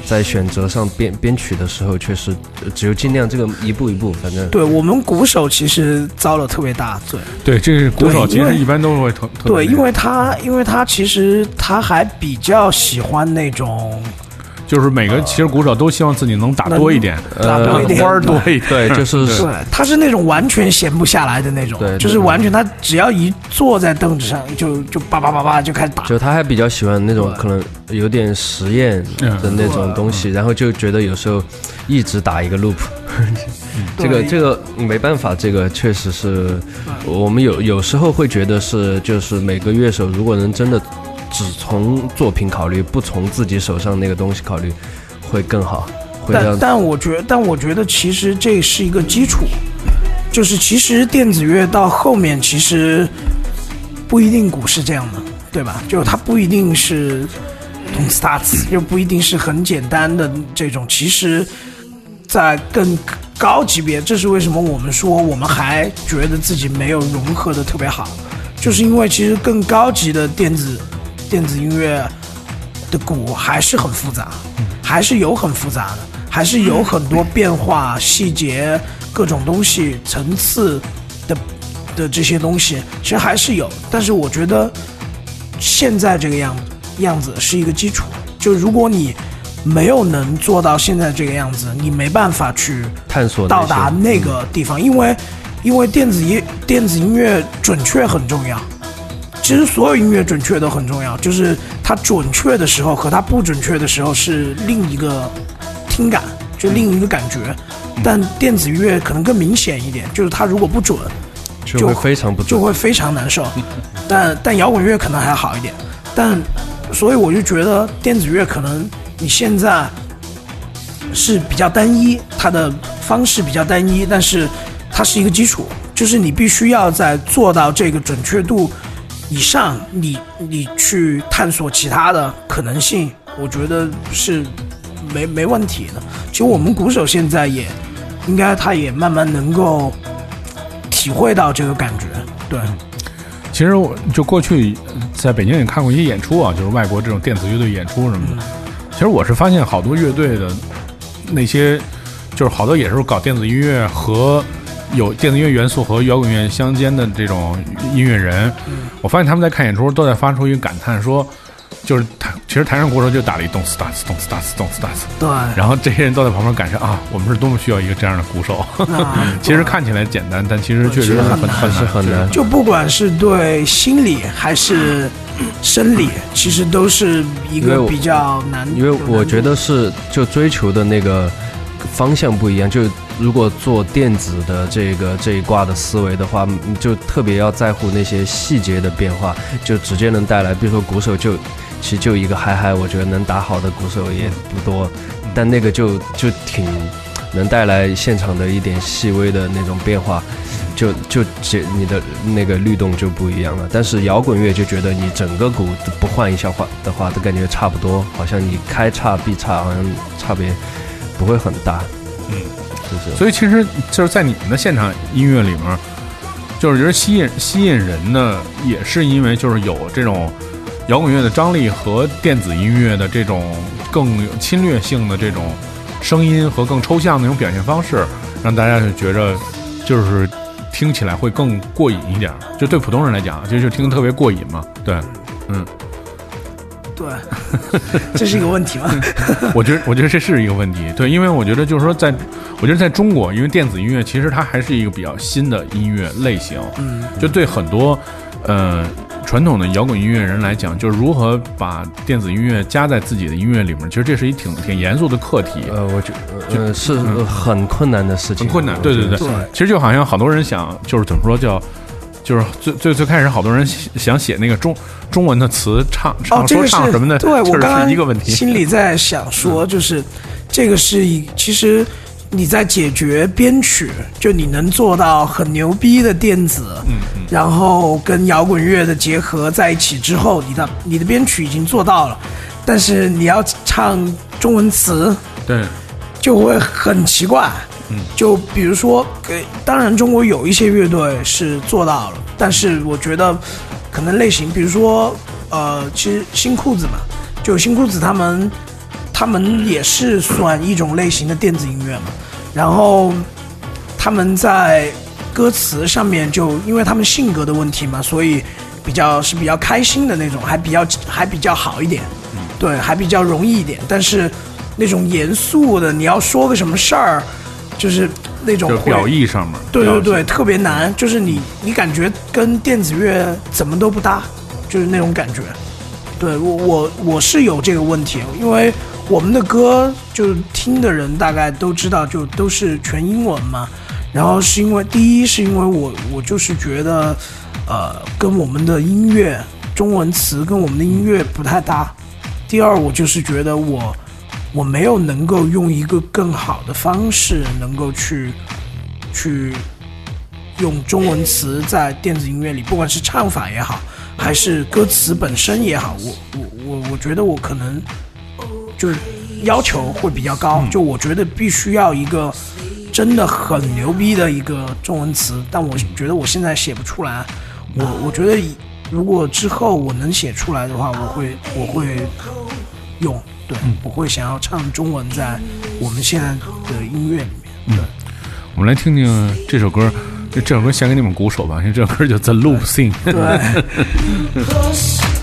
在选择上编编曲的时候，确实呃只有尽量这个一步一步，反正。对我们鼓手其实遭了特别大罪，对，这是鼓手其实一般都是会特特对，因为他因为他其实他还比较喜欢那种就是每个其实鼓手都希望自己能打多一点，打多一点。花儿多一点，对，就是是，他是那种完全闲不下来的那种，对对。就是完全他只要一坐在凳子上就就叭叭叭叭就开始打，就他还比较喜欢那种可能有点实验的那种东西，然后就觉得有时候一直打一个 loop，[LAUGHS] 这个这个没办法，这个确实是我们有有时候会觉得是就是每个乐手如果能真的只从作品考虑，不从自己手上那个东西考虑，会更好，会但但我觉但我觉得其实这是一个基础，就是其实电子乐到后面其实不一定鼓是这样的，对吧？就它不一定是从 starts，又不一定是很简单的这种，其实，在更高级别，这是为什么我们说我们还觉得自己没有融合的特别好，就是因为其实更高级的电子电子音乐的鼓还是很复杂，还是有很复杂的，还是有很多变化、细节、各种东西、层次的的这些东西，其实还是有。但是我觉得现在这个样样子是一个基础，就如果你没有能做到现在这个样子，你没办法去探索到达那个地方，因为因为电子音电子音乐准确很重要。其实所有音乐准确都很重要，就是它准确的时候和它不准确的时候是另一个听感，就另一个感觉。但电子音乐可能更明显一点，就是它如果不准，就会非常不准就会非常难受。但但摇滚乐可能还好一点，但所以我就觉得电子乐可能你现在是比较单一，它的方式比较单一，但是它是一个基础，就是你必须要在做到这个准确度以上，你你去探索其他的可能性，我觉得是没没问题的。其实我们鼓手现在也应该他也慢慢能够体会到这个感觉，对。其实我就过去在北京也看过一些演出啊，就是外国这种电子乐队演出什么的。其实我是发现好多乐队的那些，就是好多也是搞电子音乐和有电子音乐元素和摇滚乐相间的这种音乐人，我发现他们在看演出都在发出一个感叹说。就是台，其实台上鼓手就打了一动次打次动次打次动次打次，对，然后这些人都在旁边感受啊，我们是多么需要一个这样的鼓手。啊 [LAUGHS] 其实看起来简单，但其实确实是很很是很难。就不管是对心理还是生理，其实都是一个比较难。因为我觉得是就追求的那个方向不一样。就如果做电子的这个这一挂的思维的话，嗯就特别要在乎那些细节的变化，就直接能带来，比如说鼓手就其实就一个嗨嗨，我觉得能打好的鼓手也不多，但那个就就挺能带来现场的一点细微的那种变化。就就这你的那个律动就不一样了，但是摇滚乐就觉得你整个鼓不换一下话的话，都感觉差不多，好像你开叉闭叉好像差别不会很大，嗯，所以其实就是在你们的现场音乐里面，就是觉得吸引吸引人的，也是因为就是有这种摇滚乐的张力和电子音乐的这种更有侵略性的这种声音和更抽象的那种表现方式，让大家就觉着就是听起来会更过瘾一点。就对普通人来讲，就就听特别过瘾嘛。对，嗯，对，[LAUGHS] 这是一个问题吗？[LAUGHS] 我觉得，我觉得这是一个问题，对，因为我觉得就是说在，我觉得在中国，因为电子音乐其实它还是一个比较新的音乐类型，嗯，就对很多，呃，传统的摇滚音乐人来讲，就是如何把电子音乐加在自己的音乐里面，其实这是一挺挺严肃的课题，呃，我觉呃是呃很困难的事情，很困难。对对对，其实就好像好多人想，就是怎么说叫。就是最最最开始，好多人想写那个中中文的词，唱哦唱，说唱什么的，[LAUGHS] 对我刚刚是一个问题。心里在想说，就是这个是一，其实你在解决编曲，就你能做到很牛逼的电子，嗯嗯，然后跟摇滚乐的结合在一起之后，你的你的编曲已经做到了，但是你要唱中文词，对，就会很奇怪。嗯，就比如说，给，当然中国有一些乐队是做到了，但是我觉得可能类型，比如说，呃，其实新裤子嘛，就新裤子他们，他们也是算一种类型的电子音乐嘛，然后他们在歌词上面就因为他们性格的问题嘛，所以比较是比较开心的那种，还比较还比较好一点，对，还比较容易一点，但是那种严肃的，你要说个什么事儿。就是那种表意上面，对对对，特别难。就是你你感觉跟电子乐怎么都不搭，就是那种感觉。对我我我是有这个问题，因为我们的歌就听的人大概都知道，就都是全英文嘛。然后是因为第一是因为我我就是觉得，呃，跟我们的音乐中文词跟我们的音乐不太搭。第二，我就是觉得我。我没有能够用一个更好的方式，能够去去用中文词在电子音乐里，不管是唱法也好，还是歌词本身也好，我我我我觉得我可能就是要求会比较高，就我觉得必须要一个真的很牛逼的一个中文词，但我觉得我现在写不出来。我我觉得如果之后我能写出来的话，我会我会用。对，我会想要唱中文在我们现在的音乐里面。对，我们来听听这首歌，这这首歌献给你们鼓手吧，因为这首歌叫《The Loop Sing》。[LAUGHS] 对。[LAUGHS]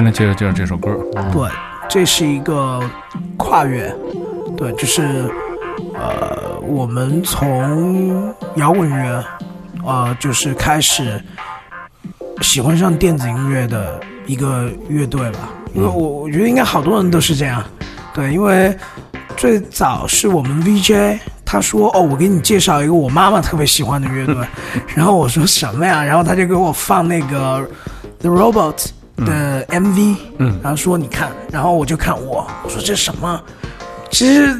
现在接着介绍这首歌，对，这是一个跨越，对，就是呃，我们从摇滚乐，呃，就是开始喜欢上电子音乐的一个乐队吧。因为我我觉得应该好多人都是这样，对，因为最早是我们 VJ。他说：“哦，我给你介绍一个我妈妈特别喜欢的乐队。[LAUGHS] ”然后我说：“什么呀？”然后他就给我放那个 The Robot 的 MV，嗯然后说：“你看。”然后我就看我，我说这什么？其实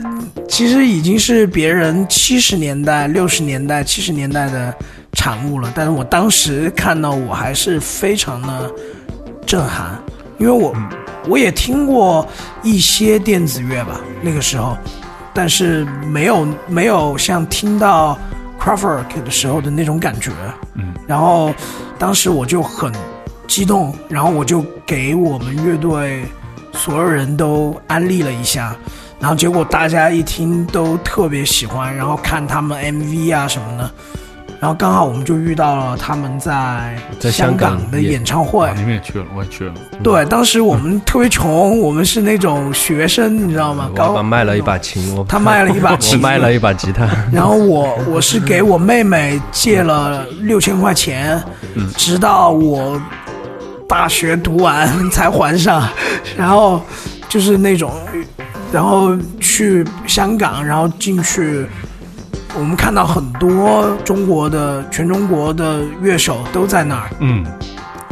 其实已经是别人七十年代、六十年代、七十年代的产物了，但是我当时看到我还是非常的震撼，因为我我也听过一些电子乐吧，那个时候，但是没有没有像听到 Crawford 的时候的那种感觉，嗯，然后当时我就很激动，然后我就给我们乐队所有人都安利了一下，然后结果大家一听都特别喜欢，然后看他们 MV 啊什么的，然后刚好我们就遇到了他们在在香香港港的演唱会。啊，，你们也去了，我也去了，对，当时我们特别穷，我们是那种学生，你知道吗？我高爸卖了一把琴，我他卖了 [LAUGHS] 一把我琴，卖了一把吉他，然后我我是给我妹妹借了六千块钱，嗯。直到我大学读完才还上，然后就是那种，然后去香港，然后进去，我们看到很多中国的全中国的乐手都在那儿，嗯。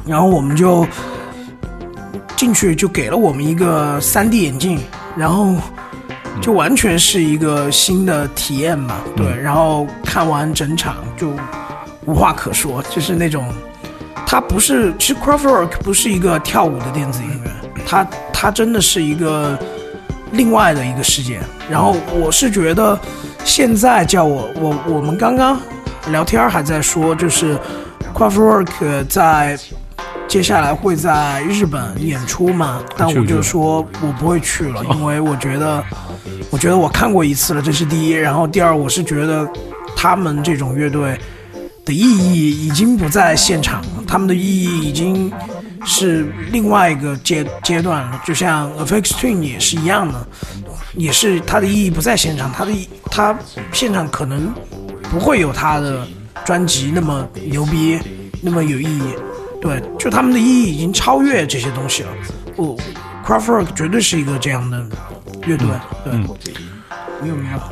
然后我们就进去就给了我们一个 3D 眼镜，然后就完全是一个新的体验嘛，对。然后看完整场就无话可说，就是那种，它不是，其实 Kraftwerk 不是一个跳舞的电子音乐，他他真的是一个另外的一个世界。然后我是觉得，现在叫我我我们刚刚聊天儿还在说，就是 Kraftwerk 在接下来会在日本演出嘛，但我就说我不会去了，因为我觉得，我觉得我看过一次了，这是第一。然后第二，我是觉得他们这种乐队的意义已经不在现场了，他们的意义已经是另外一个阶阶段了。就像 FX Twin 也是一样的，也是它的意义不在现场，它的意它现场可能不会有他的专辑那么牛逼，那么有意义。对，就他们的意义已经超越这些东西了。我 Kraftwerk 绝对是一个这样的乐队。对，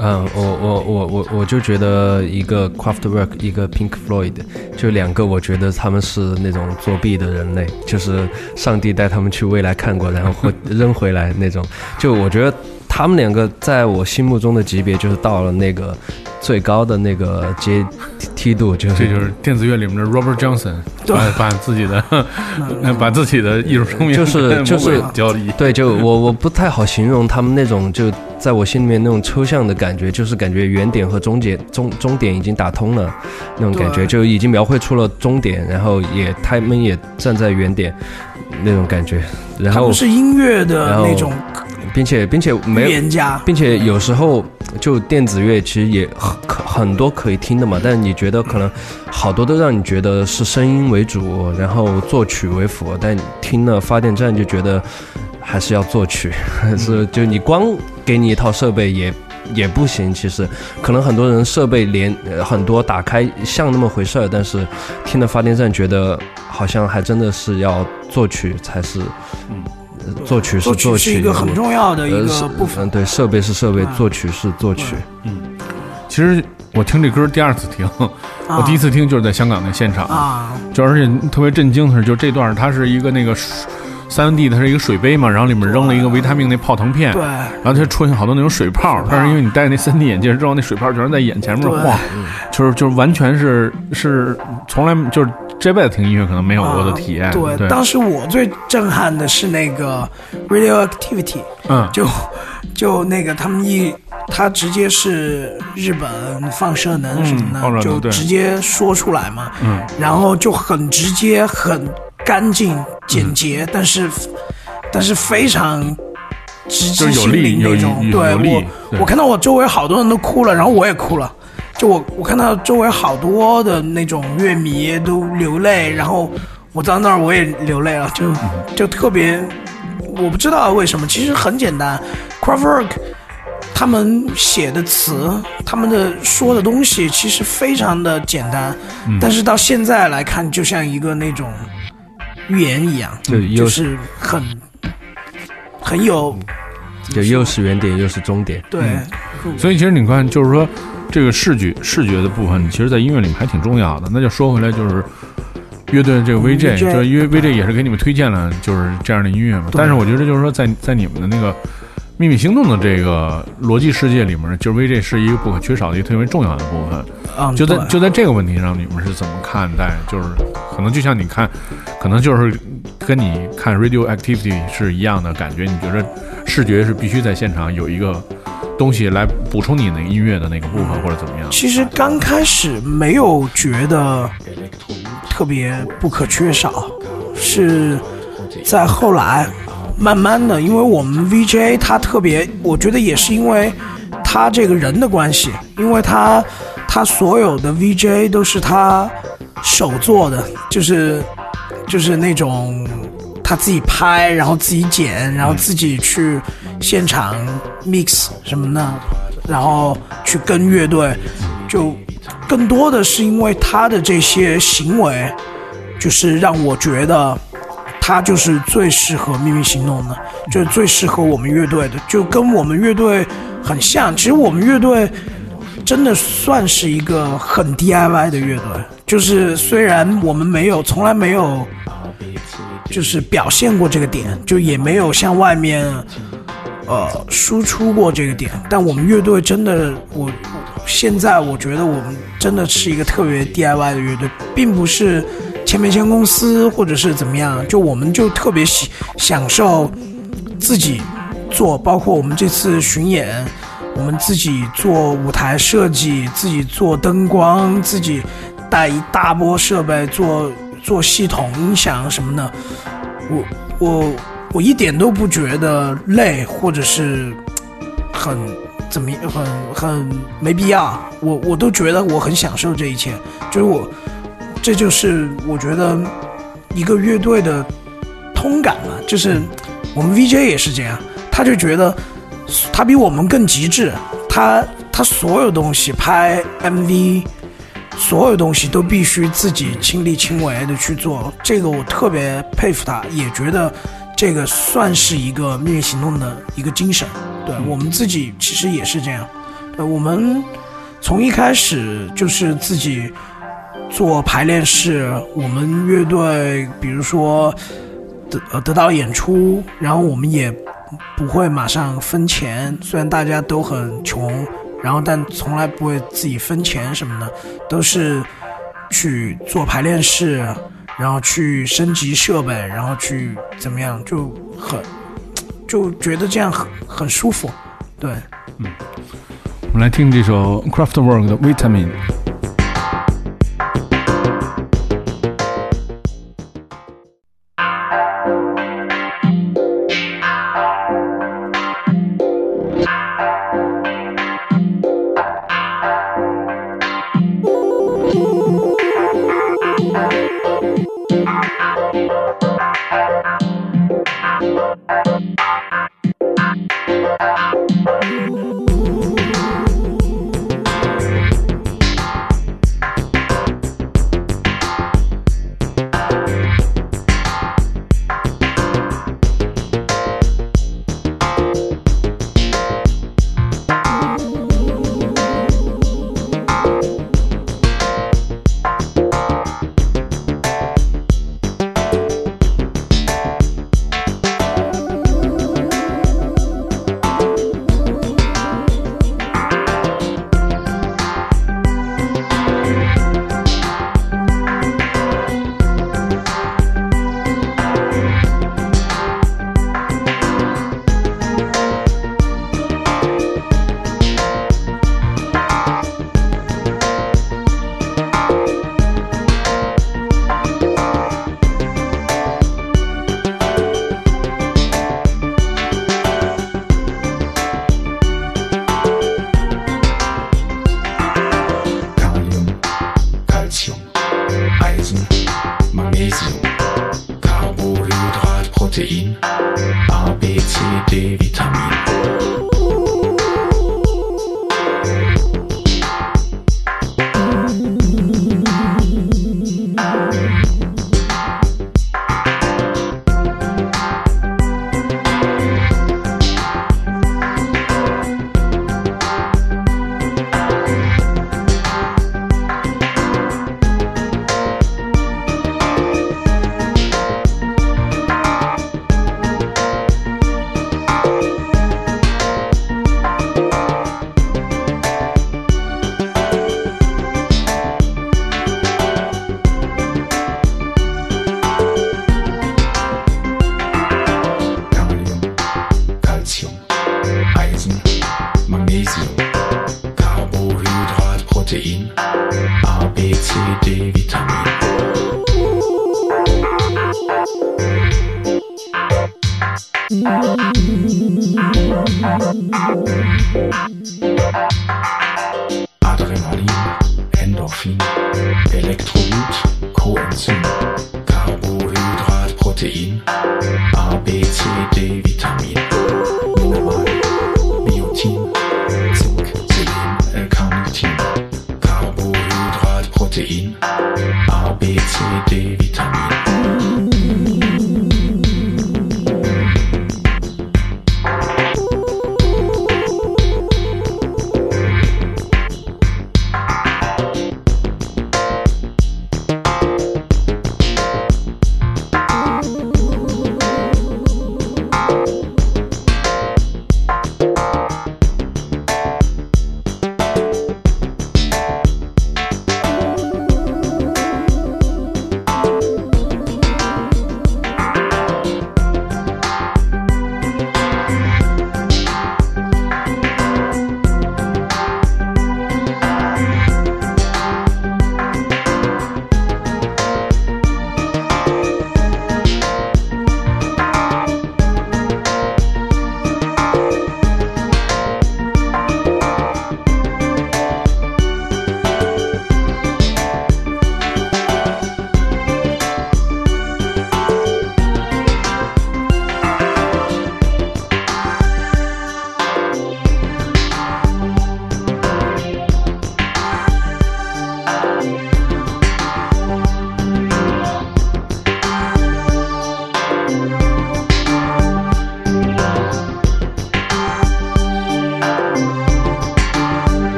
嗯，我我我我我就觉得一个 Craftwork，一个 Pink Floyd，就两个，我觉得他们是那种作弊的人类，就是上帝带他们去未来看过，然后会扔回来那种。就我觉得他们两个在我心目中的级别，就是到了那个最高的那个阶梯度，就是这就是电子乐里面的 Robert Johnson，对。把把自己的 [LAUGHS] [LAUGHS] 把自己的艺术生命就是就是交易，对，就我我不太好形容他们那种，就在我心里面那种抽象的感觉，就是感觉原点和终结终终点已经打通了那种感觉，就已经描绘出了终点，然后也他们也站在原点那种感觉，然后是音乐的那种并且并且没有家。并且有时候就电子乐其实也很可很多可以听的嘛，但是你觉得可能好多都让你觉得是声音为主，然后作曲为辅，但听了发电站就觉得还是要作曲，[LAUGHS] 是就你光给你一套设备也。也不行，其实可能很多人设备连、呃、很多打开像那么回事儿，但是听了发电站觉得好像还真的是要作曲才是，呃作曲是作作曲，一个很重要的一个部分。嗯，对，设备是设备，作曲是作曲。嗯其实我听这歌第二次听，我第一次听就是在香港那现场，啊，就而且特别震惊的是，就这段它是一个那个三 D，它是一个水杯嘛，然后里面扔了一个维他命那泡腾片，对，然后它出现好多那种水泡，但是因为你戴那三 D 眼镜之后，那水泡全是在眼前面晃，就是就是完全是是从来就是这辈子听音乐可能没有过的体验，啊对，对，当时我最震撼的是那个 Radioactivity，嗯。就就那个他们一。他直接是日本放射能什么的，就直接说出来嘛，嗯，然后就很直接、很干净、简洁，嗯。但是但是非常直击心灵那种。对我，我看到我周围好多人都哭了，然后我也哭了，就我我看到周围好多的那种乐迷都流泪，然后我到那儿我也流泪了，就就特别，我不知道为什么，其实很简单，Kraftwerk 他们写的词，他们的说的东西其实非常的简单，但是到现在来看，就像一个那种预言一样，就就是很很有就又是原点又是终点。对。所以其实你看，就是说这个视觉视觉的部分，其实，在音乐里面还挺重要的。那就说回来，就是乐队这个 VJ，VJ 就因为 VJ 也是给你们推荐了就是这样的音乐嘛。但是我觉得就是说在，在你们的那个秘密行动的这个逻辑世界里面，就是 VJ 是一个不可缺少的一个特别重要的部分。嗯，就在就在这个问题上，你们是怎么看待？就是可能就像你看，可能就是跟你看 Radioactivity 是一样的感觉。你觉得视觉是必须在现场有一个东西来补充你那音乐的那个部分，或者怎么样？其实刚开始没有觉得特别不可缺少，是在后来慢慢的，因为我们 VJ 他特别，我觉得也是因为他这个人的关系，因为他他所有的 VJ 都是他手做的，就是就是那种他自己拍，然后自己剪，然后自己去现场 mix 什么的，然后去跟乐队，就更多的是因为他的这些行为，就是让我觉得他就是最适合秘密行动的，就是最适合我们乐队的，就跟我们乐队很像。其实我们乐队真的算是一个很 DIY 的乐队，就是虽然我们没有从来没有就是表现过这个点，就也没有向外面呃输出过这个点，但我们乐队真的，我现在我觉得我们真的是一个特别 DIY 的乐队，并不是签没签公司或者是怎么样，就我们就特别喜享受自己做，包括我们这次巡演，我们自己做舞台设计，自己做灯光，自己带一大波设备做做系统音响什么的，我我我一点都不觉得累，或者是很怎么很很没必要，我我都觉得我很享受这一切，就是我这就是我觉得一个乐队的通感嘛，就是我们 VJ 也是这样，他就觉得他比我们更极致，他他所有东西拍 MV。所有东西都必须自己亲力亲为的去做，这个我特别佩服他，也觉得这个算是一个命运行动的一个精神。对我们自己其实也是这样，呃，我们从一开始就是自己做排练室，我们乐队比如说得呃得到演出，然后我们也不会马上分钱，虽然大家都很穷，然后但从来不会自己分钱什么的，都是去做排练室，然后去升级设备，然后去怎么样，就很就觉得这样很很舒服，对。嗯我们来听这首 Craftwork 的 Vitamin。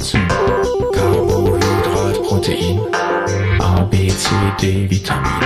Coenzym, Carbohydrat, Protein, A, B, C, D, Vitamin.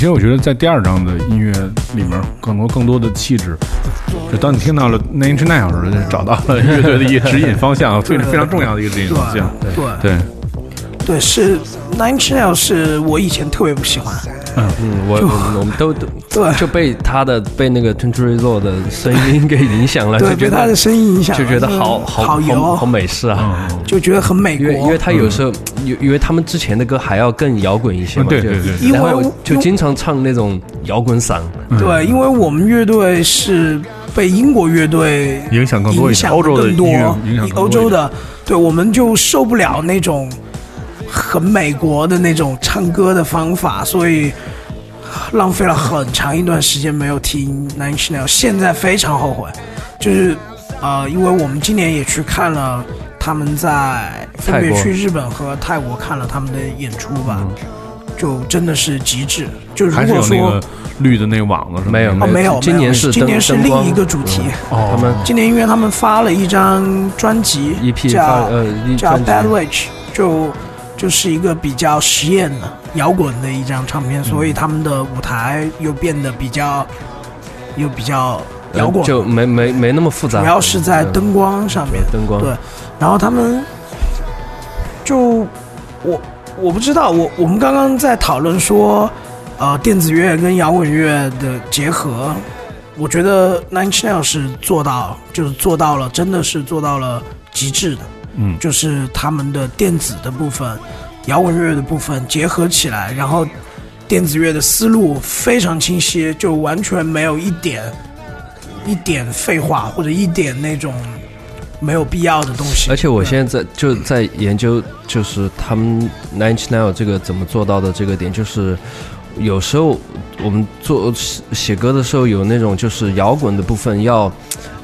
其实我觉得在第二章的音乐里面，更多更多的气质，就当你听到了 Nine Inch Nails 的时候，就找到了乐队的一个指引方向，[LAUGHS] 非常非常重要的一个指引方向。对对对，是 Nine Inch Nails 是我以前特别不喜欢，嗯，我我我们都都 [LAUGHS] 对。就被他的被那个 Twenty Resort 的声音给影响了，对，就觉得被他的声音影响，就觉得好嗯好好油，好美式啊。就觉得很美国，因为因为他有时候，因因为他们之前的歌还要更摇滚一些嘛，对对对因为然后就经常唱那种摇滚嗓，对，因为我们乐队是被英国乐队影响更多一洲的更多音乐影响更多一点。欧洲的，对，我们就受不了那种很美国的那种唱歌的方法，所以浪费了很长一段时间没有听 Nine Inch Nails，现在非常后悔，就是呃，因为我们今年也去看了他们在分别去日本和泰国看了他们的演出吧，就真的是极致，就如还是果说有那个绿的那个网子是吗？没有哦，没有，今年是今年是另一个主题。哦，他们今年因为他们发了一张专辑 EP 叫呃一叫专辑 Bad Witch，就就是一个比较实验的摇滚的一张唱片，所以他们的舞台又变得比较又比较摇滚，呃就没没没那么复杂，主要是在嗯灯光上面。灯光对，然后他们就我我不知道，我我们刚刚在讨论说，呃，电子乐跟摇滚乐的结合，我觉得 Nine Inch Nails 是做到，就是做到了，真的是做到了极致的。嗯就是他们的电子的部分、摇滚乐的部分结合起来，然后电子乐的思路非常清晰，就完全没有一点一点废话或者一点那种没有必要的东西。而且我现在在就在研究，就是他们 Nine Inch Nails 这个怎么做到的这个点，就是有时候我们做写写歌的时候，有那种就是摇滚的部分要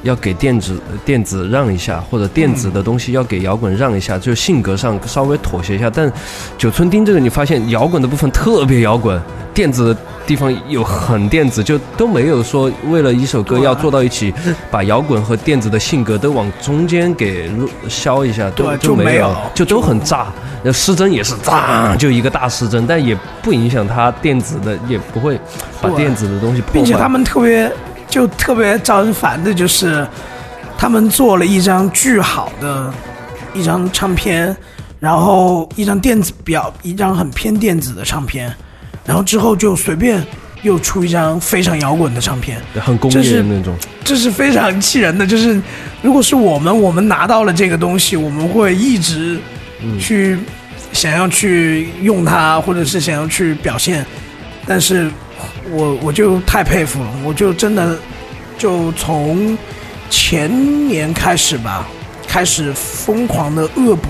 要给电子电子让一下，或者电子的东西要给摇滚让一下，就性格上稍微妥协一下。但九寸钉这个，你发现摇滚的部分特别摇滚，电子的地方有很电子，就都没有说为了一首歌要做到一起，把摇滚和电子的性格都往中间给入消一下，都对就没就没有就都很炸。那失真也是炸，就一个大失真，但也不影响它电子的，也不会把电子的东西破坏。并且他们特别就特别招人烦的就是，他们做了一张巨好的一张唱片，然后一张电子表，一张很偏电子的唱片，然后之后就随便又出一张非常摇滚的唱片，很工这是业那种，这是非常气人的。就是如果是我们，我们拿到了这个东西，我们会一直去想要去用它，或者是想要去表现。但是我我就太佩服了，我就真的就从前年开始吧，开始疯狂的恶补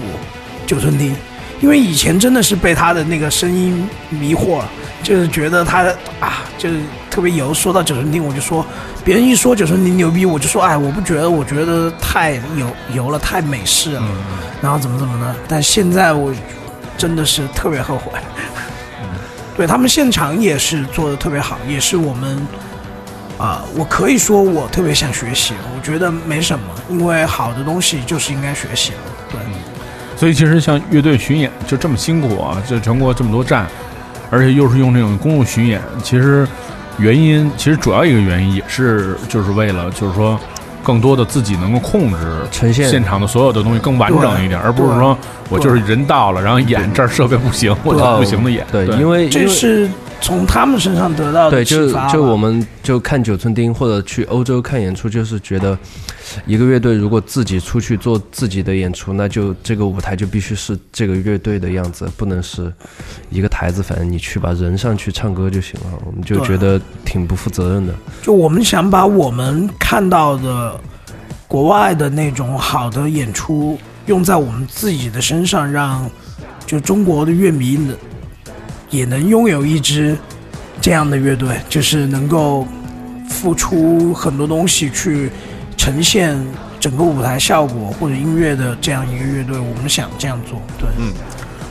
九寸钉，因为以前真的是被他的那个声音迷惑了，就是觉得他啊，就是特别油。说到九寸钉，我就说，别人一说九寸钉牛逼，我就说，哎，我不觉得，我觉得太油油了，太美式了，然后怎么怎么的。但现在我真的是特别后悔。对他们现场也是做的特别好，也是我们啊、我可以说我特别想学习，我觉得没什么，因为好的东西就是应该学习的。对，所以其实像乐队巡演就这么辛苦啊，这全国这么多站，而且又是用这种公路巡演，其实原因其实主要一个原因也是就是为了就是说更多的自己能够控制呈现。现场的所有的东西更完整一点，而不是说我就是人到了，然后演这儿设备不行，我就不行的演。对，因为因为这是从他们身上得到的对，就就我们就看九寸钉或者去欧洲看演出，就是觉得一个乐队如果自己出去做自己的演出，那就这个舞台就必须是这个乐队的样子，不能是一个台子，反正你去把人上去唱歌就行了。我们就觉得挺不负责任的。就我们想把我们看到的国外的那种好的演出用在我们自己的身上，让就中国的乐迷能也能拥有一支这样的乐队，就是能够付出很多东西去呈现整个舞台效果或者音乐的这样一个乐队。我们想这样做，对，嗯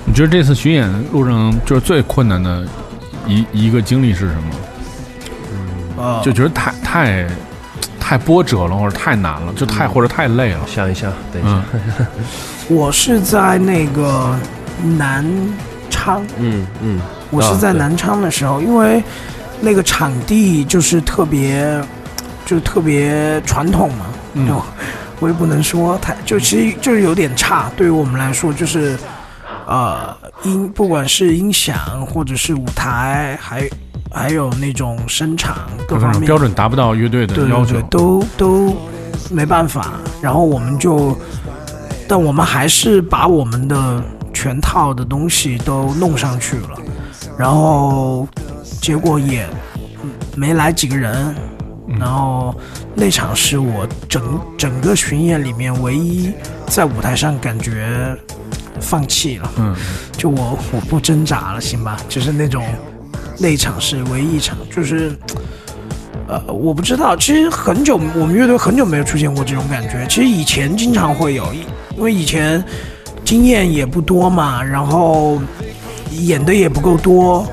你觉得这次巡演路上就是最困难的一一个经历是什么？呃，就觉得太太太波折了，或者太难了，就太或者太累了。想一下，等一下，嗯，[LAUGHS] 我是在那个南昌，嗯嗯，我是在南昌的时候，因为那个场地就是特别，就特别传统嘛，嗯。就我也不能说太，就其实就是有点差，对于我们来说就是，呃，音不管是音响或者是舞台，还还有那种声场各方面各种标准达不到乐队的对要求对对，，都都没办法。然后我们就，但我们还是把我们的全套的东西都弄上去了，然后结果也嗯没来几个人。然后那场是我整整个巡演里面唯一在舞台上感觉放弃了，嗯，就我我不挣扎了，行吧？就是那种那一场是唯一一场，就是呃，我不知道，其实很久我们乐队很久没有出现过这种感觉。其实以前经常会有，因为以前经验也不多嘛，然后演的也不够多，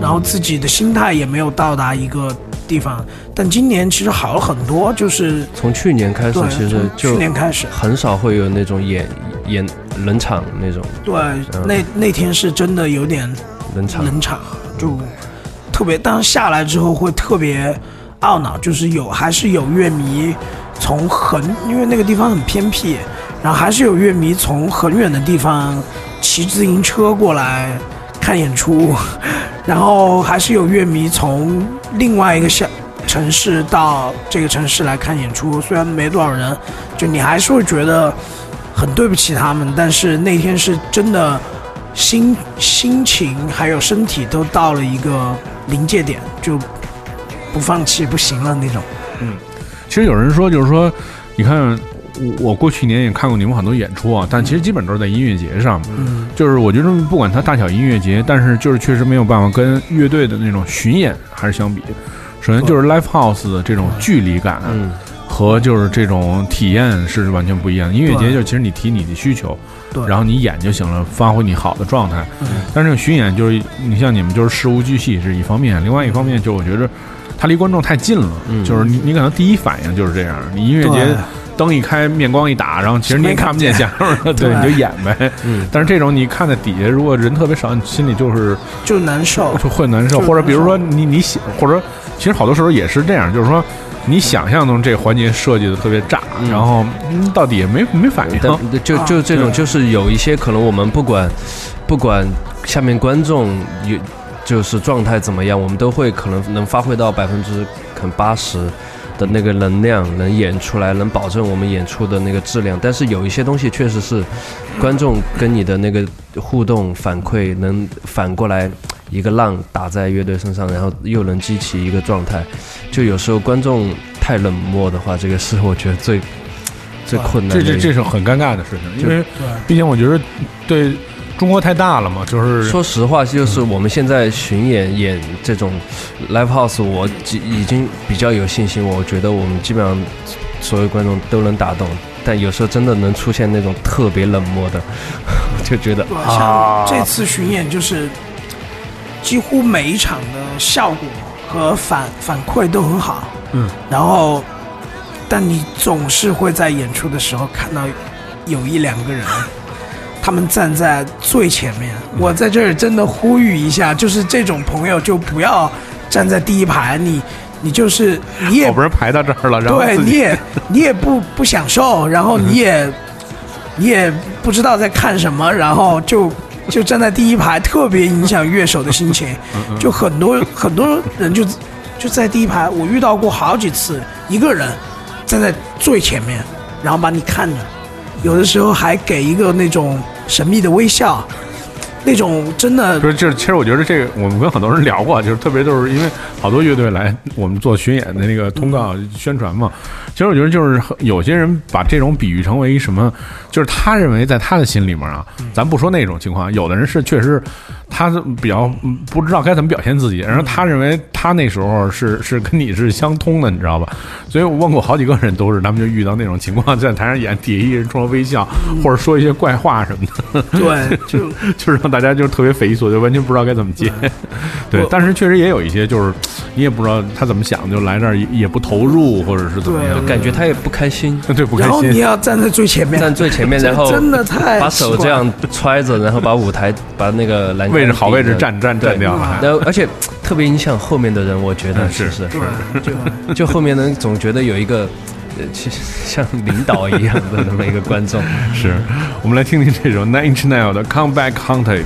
然后自己的心态也没有到达一个地方。但今年其实好了很多，就是从去年开始，其实就去年开始，很少会有那种演演冷场那种。对，那那天是真的有点冷场，冷场，就特别，当下来之后会特别懊恼，就是有还是有乐迷从很，因为那个地方很偏僻，然后还是有乐迷从很远的地方骑自行车过来看演出，[LAUGHS] 然后还是有乐迷从另外一个小城市到这个城市来看演出，虽然没多少人，就你还是会觉得很对不起他们，但是那天是真的心心情还有身体都到了一个临界点，就不放弃不行了那种。嗯其实有人说，就是说，你看，我我过去年也看过你们很多演出啊，但其实基本都是在音乐节上。嗯，就是我觉得不管它大小音乐节，但是就是确实没有办法跟乐队的那种巡演还是相比。首先就是 live house 的这种距离感，嗯，和就是这种体验是完全不一样的。音乐节对就其实你提你的需求，对，然后你演就行了，发挥你好的状态。嗯但是巡演就是你像你们就是事无巨细是一方面，另外一方面就我觉得它离观众太近了，嗯就是你你可能第一反应就是这样，你音乐节对灯一开，面光一打，然后其实你也看不见。相声了，[LAUGHS] 对，你就演呗。嗯。但是这种你看在底下，如果人特别少，你心里就是就难受。就会难受，或者比如说你你想，或者其实好多时候也是这样，就是说你想象中这环节设计的特别炸，嗯。然后嗯到底也没没反应。就就这种，就是有一些可能我们不管不管下面观众有就是状态怎么样，我们都会可能能发挥到百分之可能八十的那个能量，能演出来，能保证我们演出的那个质量。但是有一些东西确实是观众跟你的那个互动反馈，能反过来一个浪打在乐队身上，然后又能激起一个状态。就有时候观众太冷漠的话，这个是我觉得最最困难这这的一个。这是很尴尬的事情，因为毕竟我觉得对中国太大了嘛，就是说实话，就是我们现在巡演演这种 live house，我已已经比较有信心，我觉得我们基本上所有观众都能打动。但有时候真的能出现那种特别冷漠的，[LAUGHS] 就觉得对，像这次巡演就是几乎每一场的效果和反反馈都很好，嗯，然后但你总是会在演出的时候看到有一两个人。他们站在最前面，我在这儿真的呼吁一下，就是这种朋友就不要站在第一排，你你就是你也好不容易排到这儿了，然后对，你也你也不不享受，然后你也、你也不知道在看什么，然后就就站在第一排，特别影响乐手的心情。就很多很多人就就在第一排，我遇到过好几次，一个人站在最前面，然后把你看着，有的时候还给一个那种神秘的微笑，那种真的不是，就是其实我觉得这个，我们跟很多人聊过，就是特别就是因为好多乐队来我们做巡演的那个通告宣传嘛。其实我觉得就是有些人把这种比喻成为一什么，就是他认为在他的心里面啊，咱不说那种情况，有的人是确实他他是比较嗯不知道该怎么表现自己，然后他认为他那时候是 [LAUGHS] 是跟你是相通的，你知道吧？所以我问过好几个人，都是他们就遇到那种情况，在台上演，底下一人冲着微笑，或者说一些怪话什么的，对，[LAUGHS] 就就是让大家就特别匪夷所思，完全不知道该怎么接。对，[LAUGHS] 但是确实也有一些就是你也不知道他怎么想，就来这儿也也不投入，或者是怎么样，感觉他也不开心，对不开然后你。要站在最前面，站最前面，然后真的太把手这样揣着，然后把舞台把那个栏杆位置好位置顶着站站站掉了，还然后而且特别影响后面的人，我觉得是是是，就就后面人总觉得有一个。呃，其实 [LAUGHS] 像领导一样的那么一个观众，[LAUGHS] 是。我们来听听这首 Nine Inch Nails 的《Come Back Haunted》。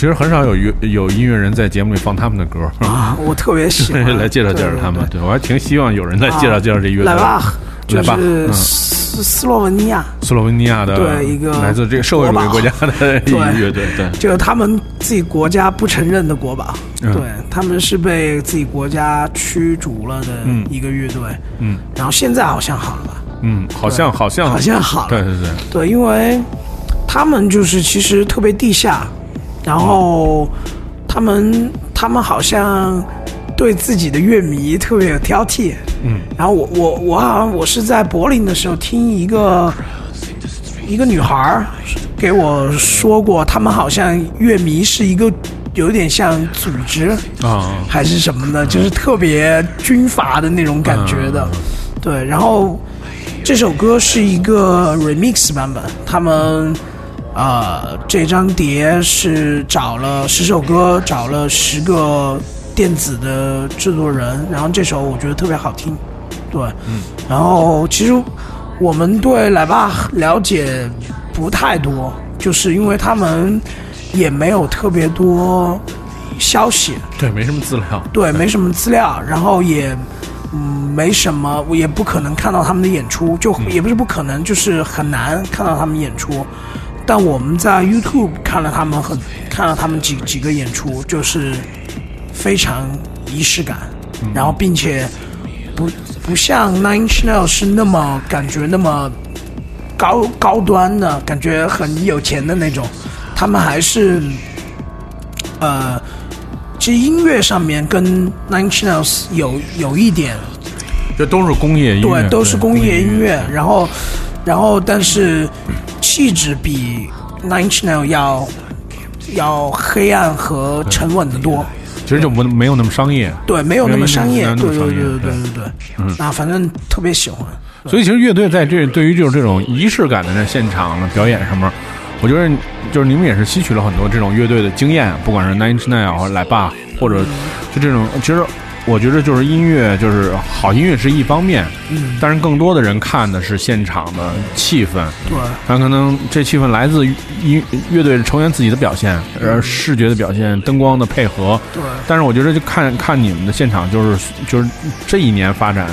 其实很少有乐有音乐人在节目里放他们的歌，啊，我特别喜欢。[LAUGHS] 来介绍介绍他们。对我还挺希望有人来介绍介绍这乐队。来吧。就莱巴是嗯。斯斯洛文尼亚，斯洛文尼亚的对一个来自这个社会主义国家的一个乐队，对，就是他们自己国家不承认的国宝，嗯。对他们是被自己国家驱逐了的嗯一个乐队，嗯。然后现在好像好了吧？嗯，好像好像。好像好了。对对对，对，因为他们就是其实特别地下，然后他们他们好像对自己的乐迷特别有挑剔。嗯，然后我我我好像我是在柏林的时候听一个一个女孩儿给我说过，他们好像乐迷是一个有点像组织啊还是什么的，就是特别军阀的那种感觉的。对，然后这首歌是一个 remix 版本，他们呃这张碟是找了十首歌，找了十个电子的制作人，然后这首我觉得特别好听。对，嗯，然后其实我们对奶爸了解不太多，就是因为他们也没有特别多消息，对，没什么资料，对，没什么资料，然后也嗯没什么，我也不可能看到他们的演出，就也不是不可能，就是很难看到他们演出。但我们在 YouTube 看了他们很看了他们几几个演出，就是非常仪式感，然后并且不不像 Nine Inch Nails 是那么感觉那么高高端的感觉，很有钱的那种，他们还是呃，其实音乐上面跟 Nine Inch Nails 有有一点。这都是工业音乐，对，都是工业音乐乐，，然后，然后但是气质比 nine chanel 要要黑暗和沉稳的多。其实就没没有那么商业。对没有那么商业对对对对对嗯。啊反正特别喜欢所以其实乐队在这对于就是这种仪式感的这现场的表演上面我觉得就是你们也是吸取了很多这种乐队的经验不管是 nine chanel 或者来吧或者就这种其实我觉得就是音乐，就是好音乐是一方面，嗯，但是更多的人看的是现场的气氛，对，他可能这气氛来自于音乐队成员自己的表现，而视觉的表现、灯光的配合，对，但是我觉得就看看你们的现场，就是就是这一年发展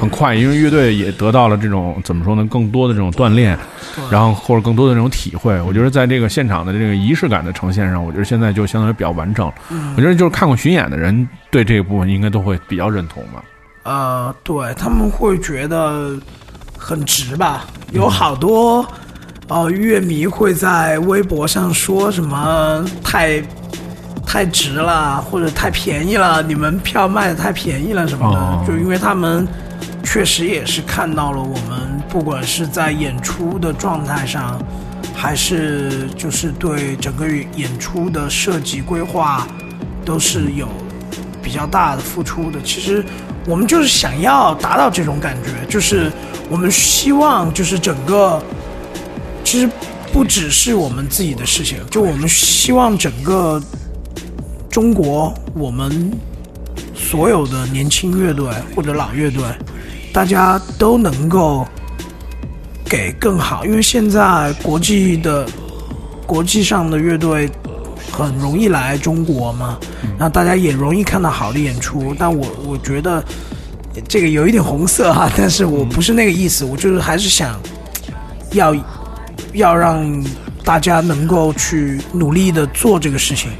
很快，因为乐队也得到了这种怎么说呢，更多的这种锻炼，然后或者更多的这种体会。我觉得在这个现场的这个仪式感的呈现上，我觉得现在就相当于比较完整了。我觉得就是看过巡演的人对这个部分应该都会比较认同吧。呃，对他们会觉得很值吧？有好多呃乐迷会在微博上说什么太太值了，或者太便宜了，你们票卖的太便宜了什么的，哦就因为他们确实也是看到了我们不管是在演出的状态上，还是就是对整个演出的设计规划，都是有比较大的付出的。其实我们就是想要达到这种感觉，就是我们希望就是整个，其实不只是我们自己的事情，就我们希望整个中国我们所有的年轻乐队或者老乐队，大家都能够给更好，因为现在国际的国际上的乐队很容易来中国嘛，然后大家也容易看到好的演出。但我我觉得这个有一点红色哈，但是我不是那个意思，我就是还是想要要让大家能够去努力的做这个事情，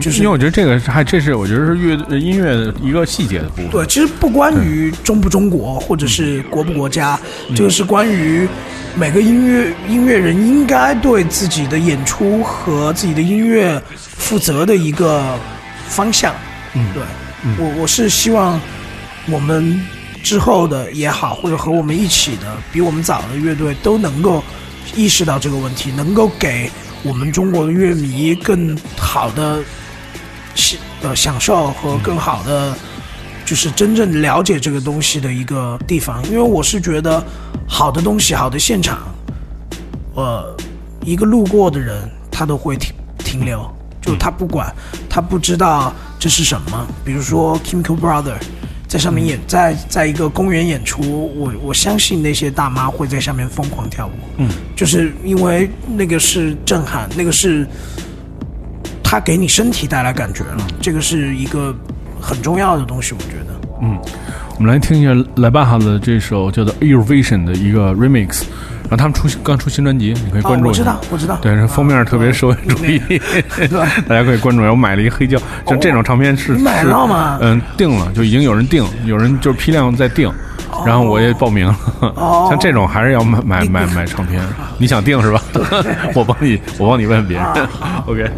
就是因为我觉得这个是还这是我觉得是乐音乐的一个细节的部分。对，其实不关于中不中国，或者是国不国家，这个是关于每个音乐音乐人应该对自己的演出和自己的音乐负责的一个方向。嗯对，我我是希望我们之后的也好，或者和我们一起的比我们早的乐队都能够意识到这个问题，能够给我们中国的乐迷更好的享呃享受和更好的就是真正了解这个东西的一个地方。因为我是觉得好的东西、好的现场，呃，一个路过的人他都会停停留，就他不管他不知道这是什么，比如说 Kimco Brother。在上面演，在在一个公园演出。我我相信那些大妈会在下面疯狂跳舞。嗯，就是因为那个是震撼，那个是他给你身体带来感觉了。这个是一个很重要的东西，我觉得。嗯，我们来听一下莱巴哈的这首叫做 ERO VISION 的一个 REMIX。然后他们出刚出新专辑，你可以关注一下。我知道，我知道。对，封面特别受人注意，对，[LAUGHS] 大家可以关注一下。我买了一个黑胶，就这种唱片是、你、买了吗？嗯，定了，就已经有人定，有人就是批量在定。然后我也报名了，[LAUGHS] 像这种还是要买买买买唱片，你想定是吧？[LAUGHS] 我帮你，我帮你问别人，OK。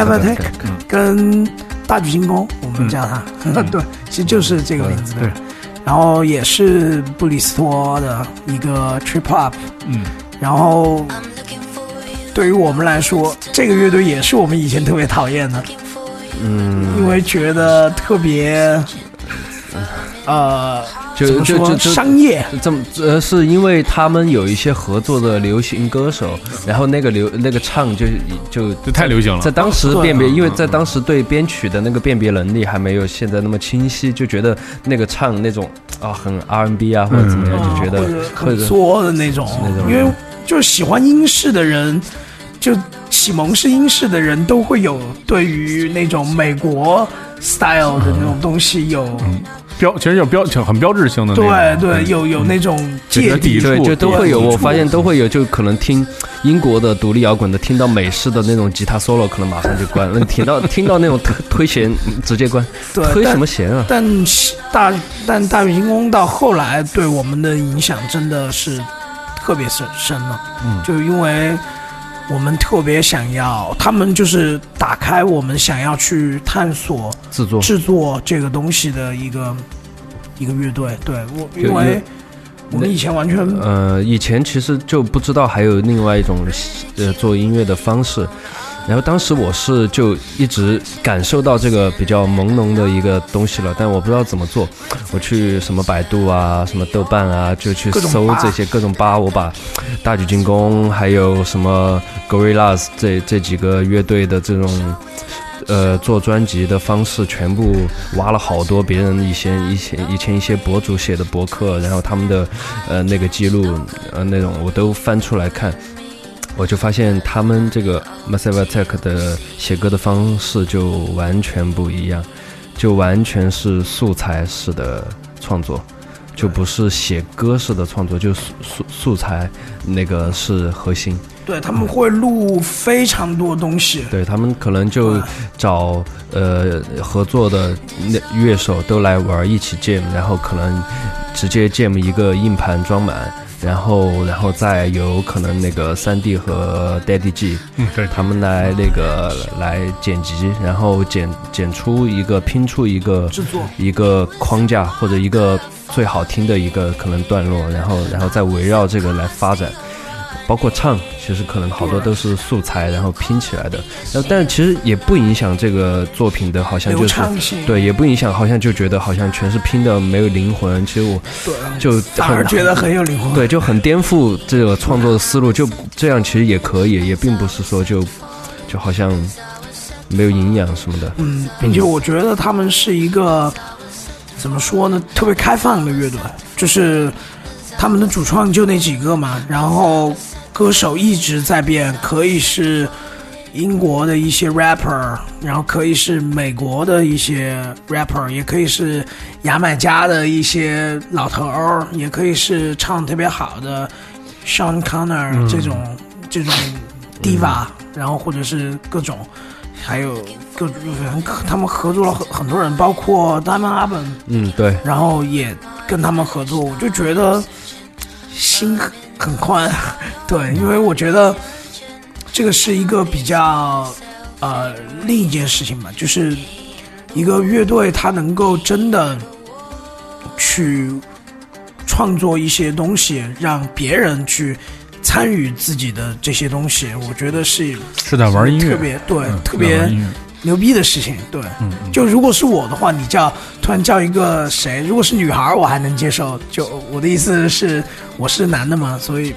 啊 Massive，Massive Attack 嗯。跟大举进攻，我们叫它，[LAUGHS] 对，其实就是这个名字。对，然后也是布里斯托的一个 trip hop，嗯，然后对于我们来说，这个乐队也是我们以前特别讨厌的，嗯，因为觉得特别，呃，就就就就商业，这么呃，是因为他们有一些合作的流行歌手，然后那个流那个唱就就就太流行了。在当时辨别，嗯因为在当时对编曲的那个辨别能力还没有现在那么清晰，就觉得那个唱那种啊很 R&B 啊或者怎么样，嗯就觉得很作的那种，那种。因为就是喜欢英式的人，就启蒙是英式的人都会有对于那种美国 style 的那种东西有，标，其实有标很标志性的那种，对对，有有那种芥蒂，对，就都会有，我发现都会有，就可能听英国的独立摇滚的，听到美式的那种吉他 solo，可能马上就关了；听到听到那种推推弦，嗯直接关。[LAUGHS] 对推但什么弦啊？但大但大明宫到后来对我们的影响真的是特别深深了，嗯就因为我们特别想要，他们就是打开我们想要去探索制作制作这个东西的一个一个乐队。对我，因为我们以前完全呃，以前其实就不知道还有另外一种呃做音乐的方式，然后当时我是就一直感受到这个比较朦胧的一个东西了，但我不知道怎么做。我去什么百度啊，什么豆瓣啊，就去搜这些各种吧，我把大举进攻还有什么 Gorillaz 这这几个乐队的这种。呃，做专辑的方式全部挖了好多别人以前以前以前一些博主写的博客，然后他们的呃那个记录呃那种我都翻出来看，我就发现他们这个 Massive Attack 的写歌的方式就完全不一样，就完全是素材式的创作，就不是写歌式的创作，就素素素材那个是核心。对他们会录非常多东西。对他们可能就找呃合作的那乐手都来玩一起 jam，然后可能直接 jam 一个硬盘装满，然后然后再有可能那个三 D 和 Daddy G 嗯，对，他们来那个来剪辑，然后剪剪出一个拼出一个制作一个框架或者一个最好听的一个可能段落，然后然后再围绕这个来发展。包括唱，其实可能好多都是素材，然后拼起来的。然后，但其实也不影响这个作品的，好像就是对，也不影响，好像就觉得好像全是拼的，没有灵魂。其实我对，就很反而觉得很有灵魂。对，就很颠覆这个创作的思路。就这样，其实也可以，也并不是说就就好像没有营养什么的。嗯，并且我觉得他们是一个怎么说呢，特别开放的乐队，就是他们的主创就那几个嘛，然后歌手一直在变，可以是英国的一些 rapper，然后可以是美国的一些 rapper，也可以是牙买加的一些老头儿，也可以是唱特别好的 Sean Connor、这种这种 diva，、然后或者是各种。还有各种人，他们合作了很很多人，包括 Diamond Albarn，嗯，对，然后也跟他们合作，我就觉得心很很宽，[LAUGHS] 对，因为我觉得这个是一个比较呃另一件事情吧，就是一个乐队它能够真的去创作一些东西，让别人去参与自己的这些东西，我觉得是是在玩音乐，特别对、嗯特别牛逼的事情，对。嗯嗯就如果是我的话，你叫突然叫一个谁，如果是女孩，我还能接受。就我的意思是，我是男的嘛，所以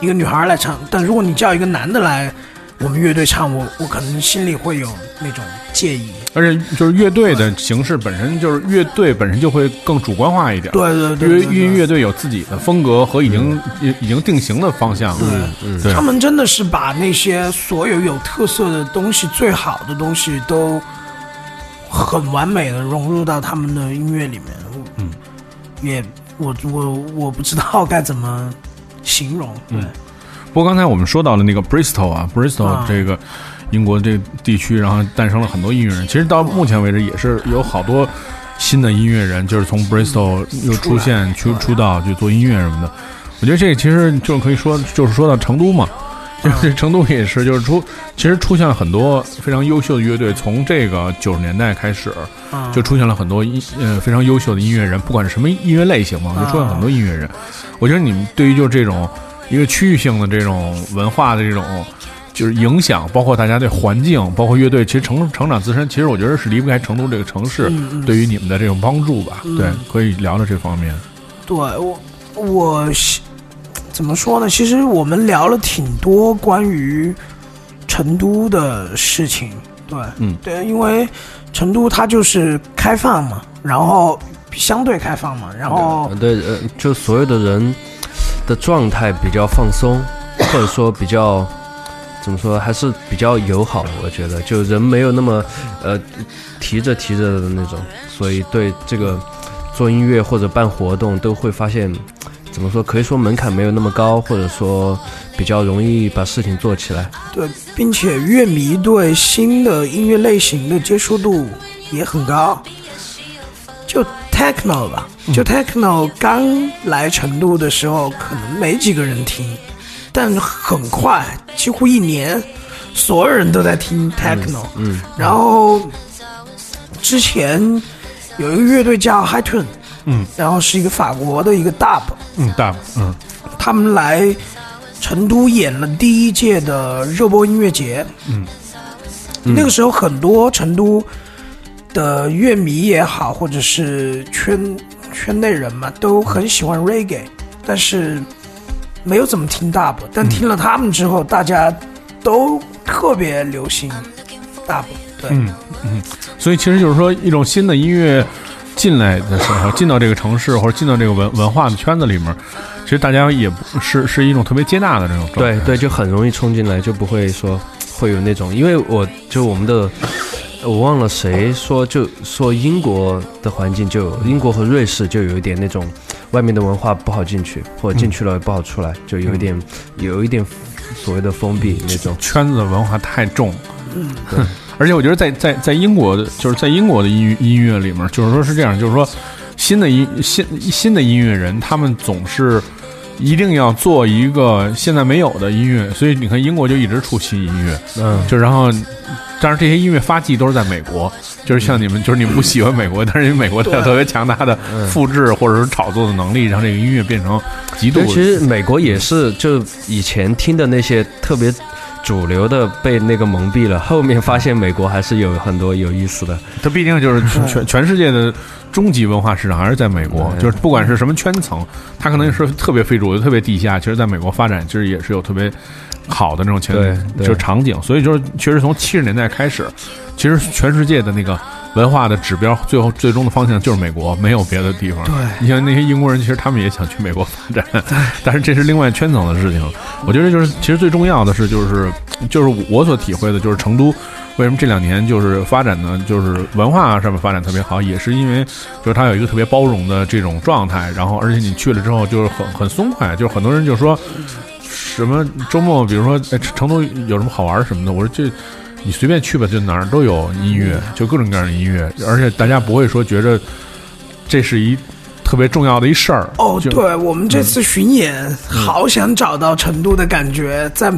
一个女孩来唱。但如果你叫一个男的来我们乐队唱，我我可能心里会有那种介意。而且就是乐队的形式本身就是乐队本身就会更主观化一点，对对对因为对对因为乐队有自己的风格和已经已已经定型的方向，嗯嗯，对。他，们真的是把那些所有有特色的东西、最好的东西都很完美的融入到他们的音乐里面。嗯，也我我我不知道该怎么形容。对，不过刚才我们说到了那个 Bristol 啊，Bristol 啊这个英国这个地区，然后诞生了很多音乐人。其实到目前为止也是有好多新的音乐人，就是从 Bristol 又出现出出道去做音乐什么的。我觉得这个其实就可以说，就是说到成都嘛，就是成都也是，就是出其实出现了很多非常优秀的乐队，从这个九十年代开始，啊就出现了很多音呃非常优秀的音乐人，不管是什么音乐类型嘛，就出现很多音乐人。我觉得你们对于就这种一个区域性的这种文化的这种就是影响，包括大家对环境，包括乐队，其实成成长自身，其实我觉得是离不开成都这个城市对于你们的这种帮助吧。对，可以聊聊这方面。对我我是怎么说呢？其实我们聊了挺多关于成都的事情。对，嗯对，因为成都它就是开放嘛，然后相对开放嘛，然后呃对，呃，就所有的人的状态比较放松，[COUGHS] 或者说比较怎么说，还是比较友好。我觉得，就人没有那么呃提着提着的那种，所以对这个做音乐或者办活动都会发现，怎么说，可以说门槛没有那么高，或者说比较容易把事情做起来。对，并且乐迷对新的音乐类型的接受度也很高。就 techno 吧，就 techno 刚来成都的时候，可能没几个人听，但很快，几乎一年，所有人都在听 techno。嗯，然后之前有一个乐队叫 High Tune，嗯，然后是一个法国的一个 dub，嗯，大嗯。他们来成都演了第一届的热播音乐节。嗯，那个时候很多成都的乐迷也好，或者是圈圈内人嘛，都很喜欢 reggae，但是没有怎么听 dub。但听了他们之后，大家都特别流行 dub。对，嗯嗯，所以其实就是说，一种新的音乐进来的时候，进到这个城市或者进到这个文文化的圈子里面，其实大家也不是是一种特别接纳的这种状态。对对，就很容易冲进来，就不会说会有那种，因为我就我们的，我忘了谁说，就说英国的环境就有英国和瑞士就有一点那种外面的文化不好进去，或者进去了也不好出来，就有一点有一点所谓的封闭那种。圈子的文化太重。嗯，对。而且我觉得在在在英国的，就是在英国的音乐音乐里面，就是说是这样，就是说新的音新新的音乐人，他们总是一定要做一个现在没有的音乐，所以你看英国就一直出新音乐，嗯，就然后。当然，这些音乐发迹都是在美国，就是像你们，就是你们不喜欢美国，但是因为美国它有特别强大的复制或者是炒作的能力，让这个音乐变成极度，其实美国也是，就以前听的那些特别主流的被那个蒙蔽了，后面发现美国还是有很多有意思的。它毕竟就是全全 [LAUGHS] 全世界的终极文化市场还是在美国，就是不管是什么圈层，它可能是特别非主流、特别地下，其实在美国发展其实也是有特别好的那种前对对就是场景，所以就是确实从七十年代开始，其实全世界的那个文化的指标，最后最终的方向就是美国，没有别的地方。对你像那些英国人，其实他们也想去美国发展，[LAUGHS] 但是这是另外圈层的事情。我觉得就是其实最重要的是，就是就是我所体会的，就是成都为什么这两年就是发展呢？就是文化上面发展特别好，也是因为就是它有一个特别包容的这种状态，然后而且你去了之后就是很很松快，就是很多人就说什么周末，比如说哎成都有什么好玩什么的，我说这。你随便去吧，就哪儿都有音乐，就各种各样的音乐，而且大家不会说觉着这是一特别重要的一事儿。哦，对，我们这次巡演，好想找到成都的感觉。在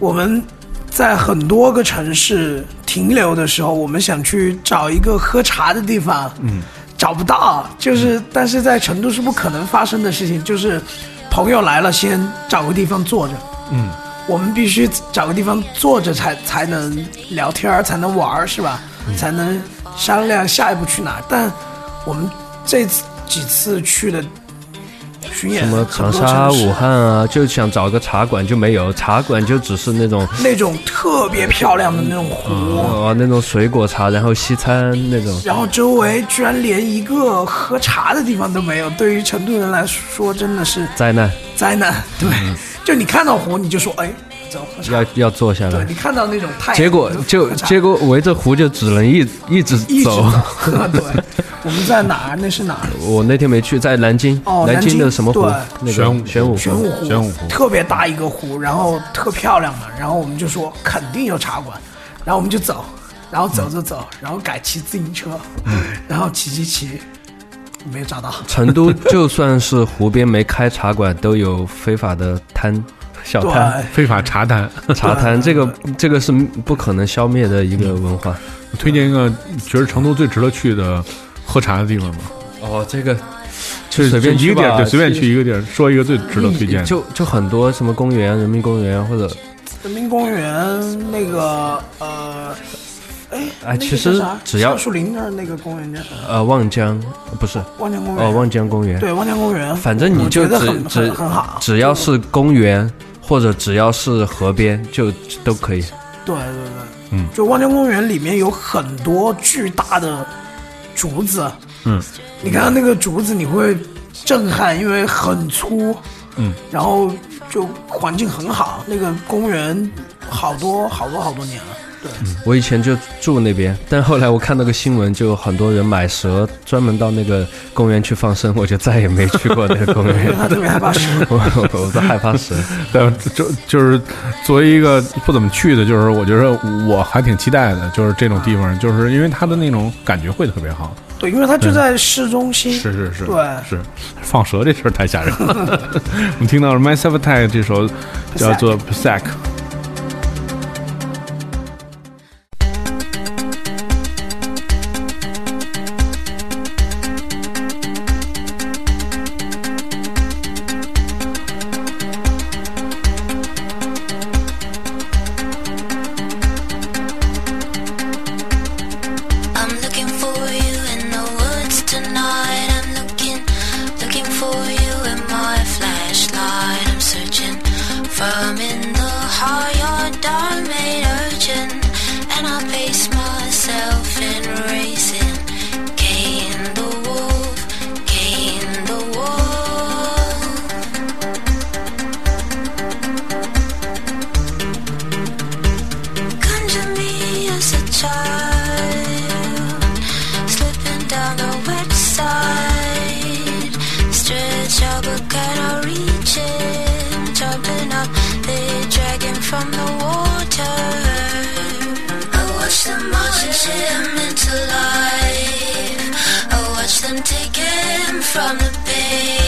我们在很多个城市停留的时候，我们想去找一个喝茶的地方，嗯，找不到，就是但是在成都是不可能发生的事情，就是朋友来了，先找个地方坐着，嗯，我们必须找个地方坐着才才能聊天儿，才能玩儿，是吧？才能商量下一步去哪儿。但我们这次几次去的巡演，什么长沙、武汉啊，就想找个茶馆就没有，茶馆就只是那种那种特别漂亮的那种湖，哦那种水果茶，然后西餐那种。然后周围居然连一个喝茶的地方都没有，对于成都人来说真的是灾难，灾难。对，就你看到湖，你就说，哎，走要要坐下来对你，看到那种太阳，结果就结果围着湖就只能一 [LAUGHS] 一直一直走。啊 [LAUGHS] 对，我们在哪儿？那是哪儿？[LAUGHS] 我那天没去，在南京，哦南京的什么湖？那个玄武玄武玄武湖，玄武湖特别大一个湖，然后特漂亮嘛，然后我们就说肯定有茶馆，然后我们就走，然后走着走，然后改骑自行车，然后骑骑骑，没有找到。成都就算是湖边没开茶馆，都有非法的摊小摊，非法茶摊。[LAUGHS] 茶摊，这个这个是不可能消灭的一个文化。我推荐一个觉得成都最值得去的喝茶的地方吧，哦，这个就随便一个地儿，去吧对，随便去一个地儿，说一个最值得推荐。就就很多什么公园、人民公园或者人民公园那个呃，哎，哎其实只要树林那儿那个公园叫啥？呃望江不是望江公园。哦望江公园，对望江公园，反正你就只只很很好。只要是公园或者只要是河边就都可以。对对对，嗯，就望江公园里面有很多巨大的竹子，嗯，你看到那个竹子你会震撼，因为很粗，嗯，然后就环境很好，那个公园好多好多好多年了，对，我以前就住那边，但后来我看到个新闻，就很多人买蛇，专门到那个公园去放生，我就再也没去过那个公园。他特别害怕蛇。我我我都害怕蛇。[LAUGHS] 但就就是作为一个不怎么去的，就是我觉得我还挺期待的，就是这种地方，就是因为它的那种感觉会特别好。对，因为它就在市中心，是是是，对是放蛇这事儿太吓人了。[LAUGHS] 我们听到了 Massive Attack 这首叫做 Psac。From the pain.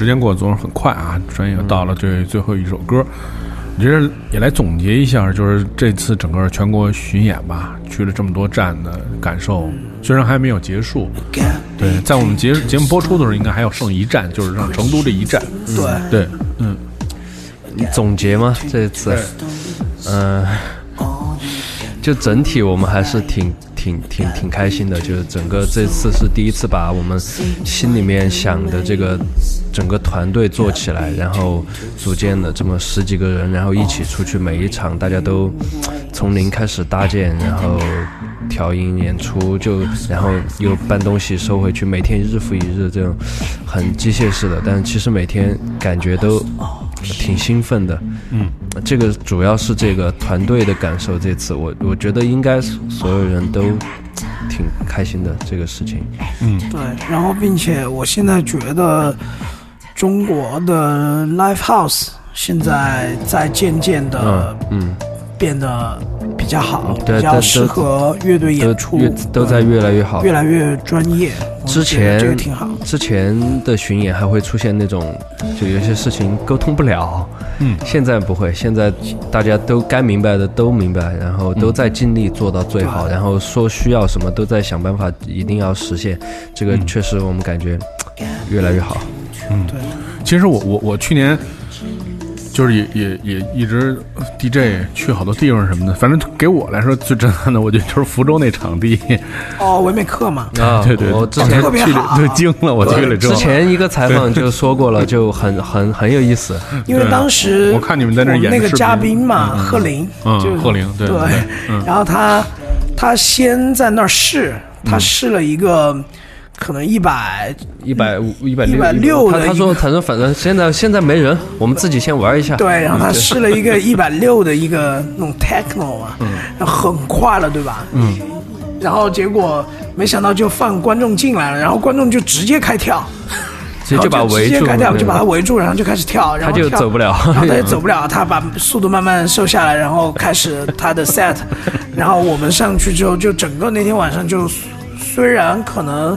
时间过得总是很快啊，转眼又到了这最后一首歌。你觉得也来总结一下，就是这次整个全国巡演吧，去了这么多站的感受，虽然还没有结束，对，在我们节节目播出的时候，应该还有剩一站，就是让成都这一站。对，对，嗯，总结吗？这次，嗯、就整体我们还是挺挺挺挺开心的，就是整个这次是第一次把我们心里面想的这个整个团队做起来，然后组建了这么十几个人，然后一起出去，每一场大家都从零开始搭建，然后调音演出，就然后又搬东西收回去，每天日复一日这种很机械式的，但是其实每天感觉都挺兴奋的。嗯，这个主要是这个团队的感受。这次我我觉得应该所有人都挺开心的这个事情。嗯对，然后并且我现在觉得中国的 live house 现在在渐渐的嗯，变得比较好，比较适合乐队演出越，都在越来越好。越来越专业。之前这个前挺好。之前的巡演还会出现那种，就有些事情沟通不了。嗯现在不会，现在大家都该明白的都明白，然后都在尽力做到最好，然后说需要什么都在想办法，一定要实现。这个确实我们感觉越来越好。其实我我我去年就是也也也一直 DJ 去好多地方什么的，反正给我来说最震撼的，我觉得就是福州那场地，哦，唯美克嘛，啊 [LAUGHS] 对对，我之前特别去了好就惊了，我去了之后之，前一个采访就说过了，就很很很有意思。[LAUGHS] 因为当时我看你们在那演那个嘉宾嘛，贺林，嗯就是贺林对对。然后他他先在那儿试，他试了一个可能一百一百五、一百160他他说，他说，反正现在现在没人，我们自己先玩一下。对，然后他试了一个一百六的一个那种 techno 啊，然后很快了，对吧？嗯。然后结果没想到就放观众进来了，然后观众就直接开跳，直接就把围住，直接开跳，就把他围住，然后就开始跳，然他就走不了。然后他也走不了，他把速度慢慢瘦下来，然后开始他的 set，然后我们上去之后，就整个那天晚上就虽然可能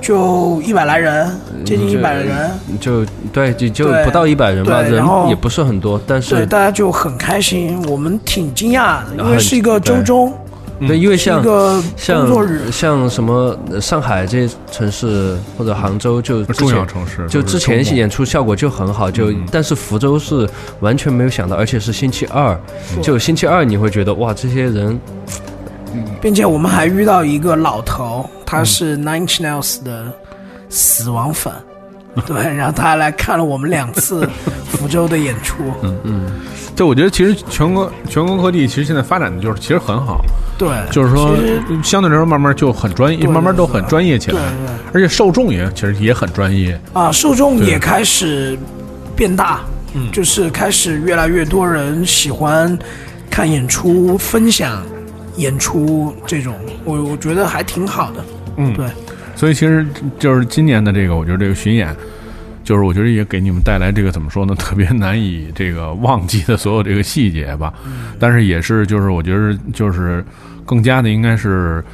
就一百来人，接近一百人，就对，就就不到一百人吧，人也不是很多，但对，是大家就很开心，我们挺惊讶的，因为是一个周对中。对，因为像是一个工作日。像像什么呃上海这些城市或者杭州就重要城市就之前演出效果就很好，就但是福州是完全没有想到，而且是星期二，就星期二你会觉得哇，这些人并且我们还遇到一个老头，他是 Nine Inch Nails 的死亡粉，对，然后他还来看了我们两次福州的演出，嗯 [LAUGHS] 嗯。就我觉得其实全国全国各地其实现在发展的就是其实很好，对，就是说相对来说慢慢就很专业，对慢慢都很专业起来。对对，而且受众也其实也很专业，啊，受众也开始变大，嗯，就是开始越来越多人喜欢看演出、分享演出这种，我我觉得还挺好的，嗯。对，所以其实就是今年的这个，我觉得这个巡演，就是我觉得也给你们带来这个怎么说呢，特别难以这个忘记的所有这个细节吧。但是也是就是我觉得就是更加的应该是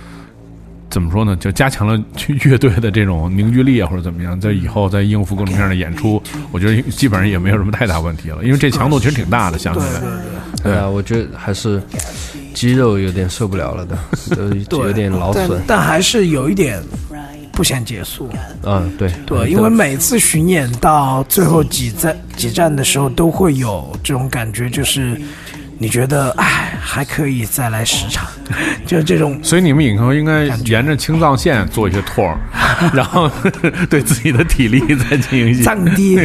怎么说呢，就加强了乐队的这种凝聚力啊，或者怎么样，在以后在应付各种各样的演出，我觉得基本上也没有什么太大问题了，因为这强度其实挺大的，相对来。对啊，我觉得还是肌肉有点受不了了的，[LAUGHS] 都有点劳损。但还是有一点不想结束，嗯，对。对，因为每次巡演到最后几站几站的时候，都会有这种感觉，就是你觉得哎还可以再来十场，[LAUGHS] 就是这种所以你们以后应该沿着青藏线做一些 tour，[LAUGHS] 然后 [LAUGHS] 对自己的体力再进行一些降低。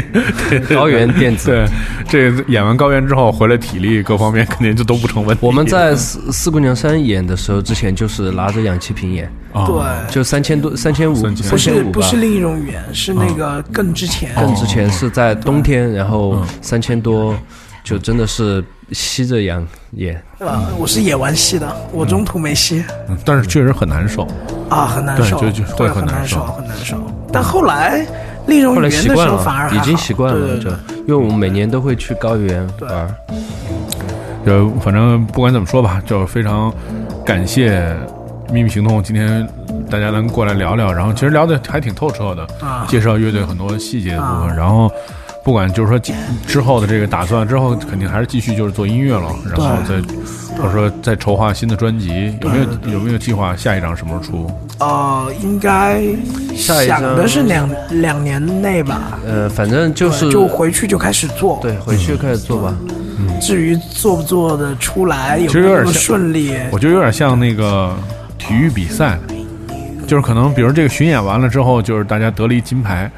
高原电子。对，这个演完高原之后回来，体力各方面肯定就都不成问题。我们在四四姑娘山演的时候，之前就是拿着氧气瓶演，啊对，就三千多、三千五、三千不是不是。另一种语言，是那个更之前。更之前是在冬天，然后嗯三千多，就真的是吸着氧对吧，我是演完吸的，我中途没吸。嗯但是确实很难受。啊，很难受，对就就会会很，很难受很难受。但后来另一种后来语言的时习惯了，候反而还已经好习惯了，就对对。对因为我们每年都会去高原玩。就反正不管怎么说吧，就非常感谢秘密行动今天大家能过来聊聊，然后其实聊的还挺透彻的，啊。介绍乐队很多细节的部分，然后。不管就是说之后的这个打算，之后肯定还是继续就是做音乐了，然后再或者说再筹划新的专辑，有没有有没有计划下一张什么时候出？呃，应该下一张想的是两两年内吧，呃，反正就是就回去就开始做。对，回去开始做吧。至于做不做的出来，有其实没有那么顺利，我觉得有点像那个体育比赛，就是可能比如这个巡演完了之后，就是大家得了一金牌，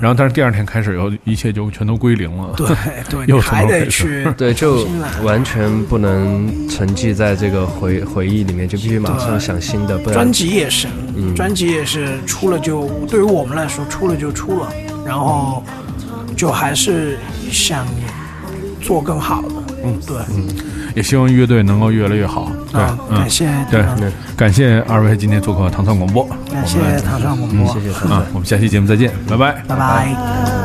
然后但是第二天开始以后，一切就全都归零了。对 [LAUGHS] 对，又你还得从头开始去 [LAUGHS] 对，就完全不能沉寂在这个回回忆里面，就必须马上想新的，不然专辑也是，嗯。专辑也是出了就，对于我们来说出了就出了，然后就还是想做更好的。嗯，对，嗯。也希望乐队能够越来越好。对感，谢对嗯，感谢二位今天做客糖蒜广播，感谢我们唐山广播，谢谢三啊，我们下期节目再见，拜拜。拜拜。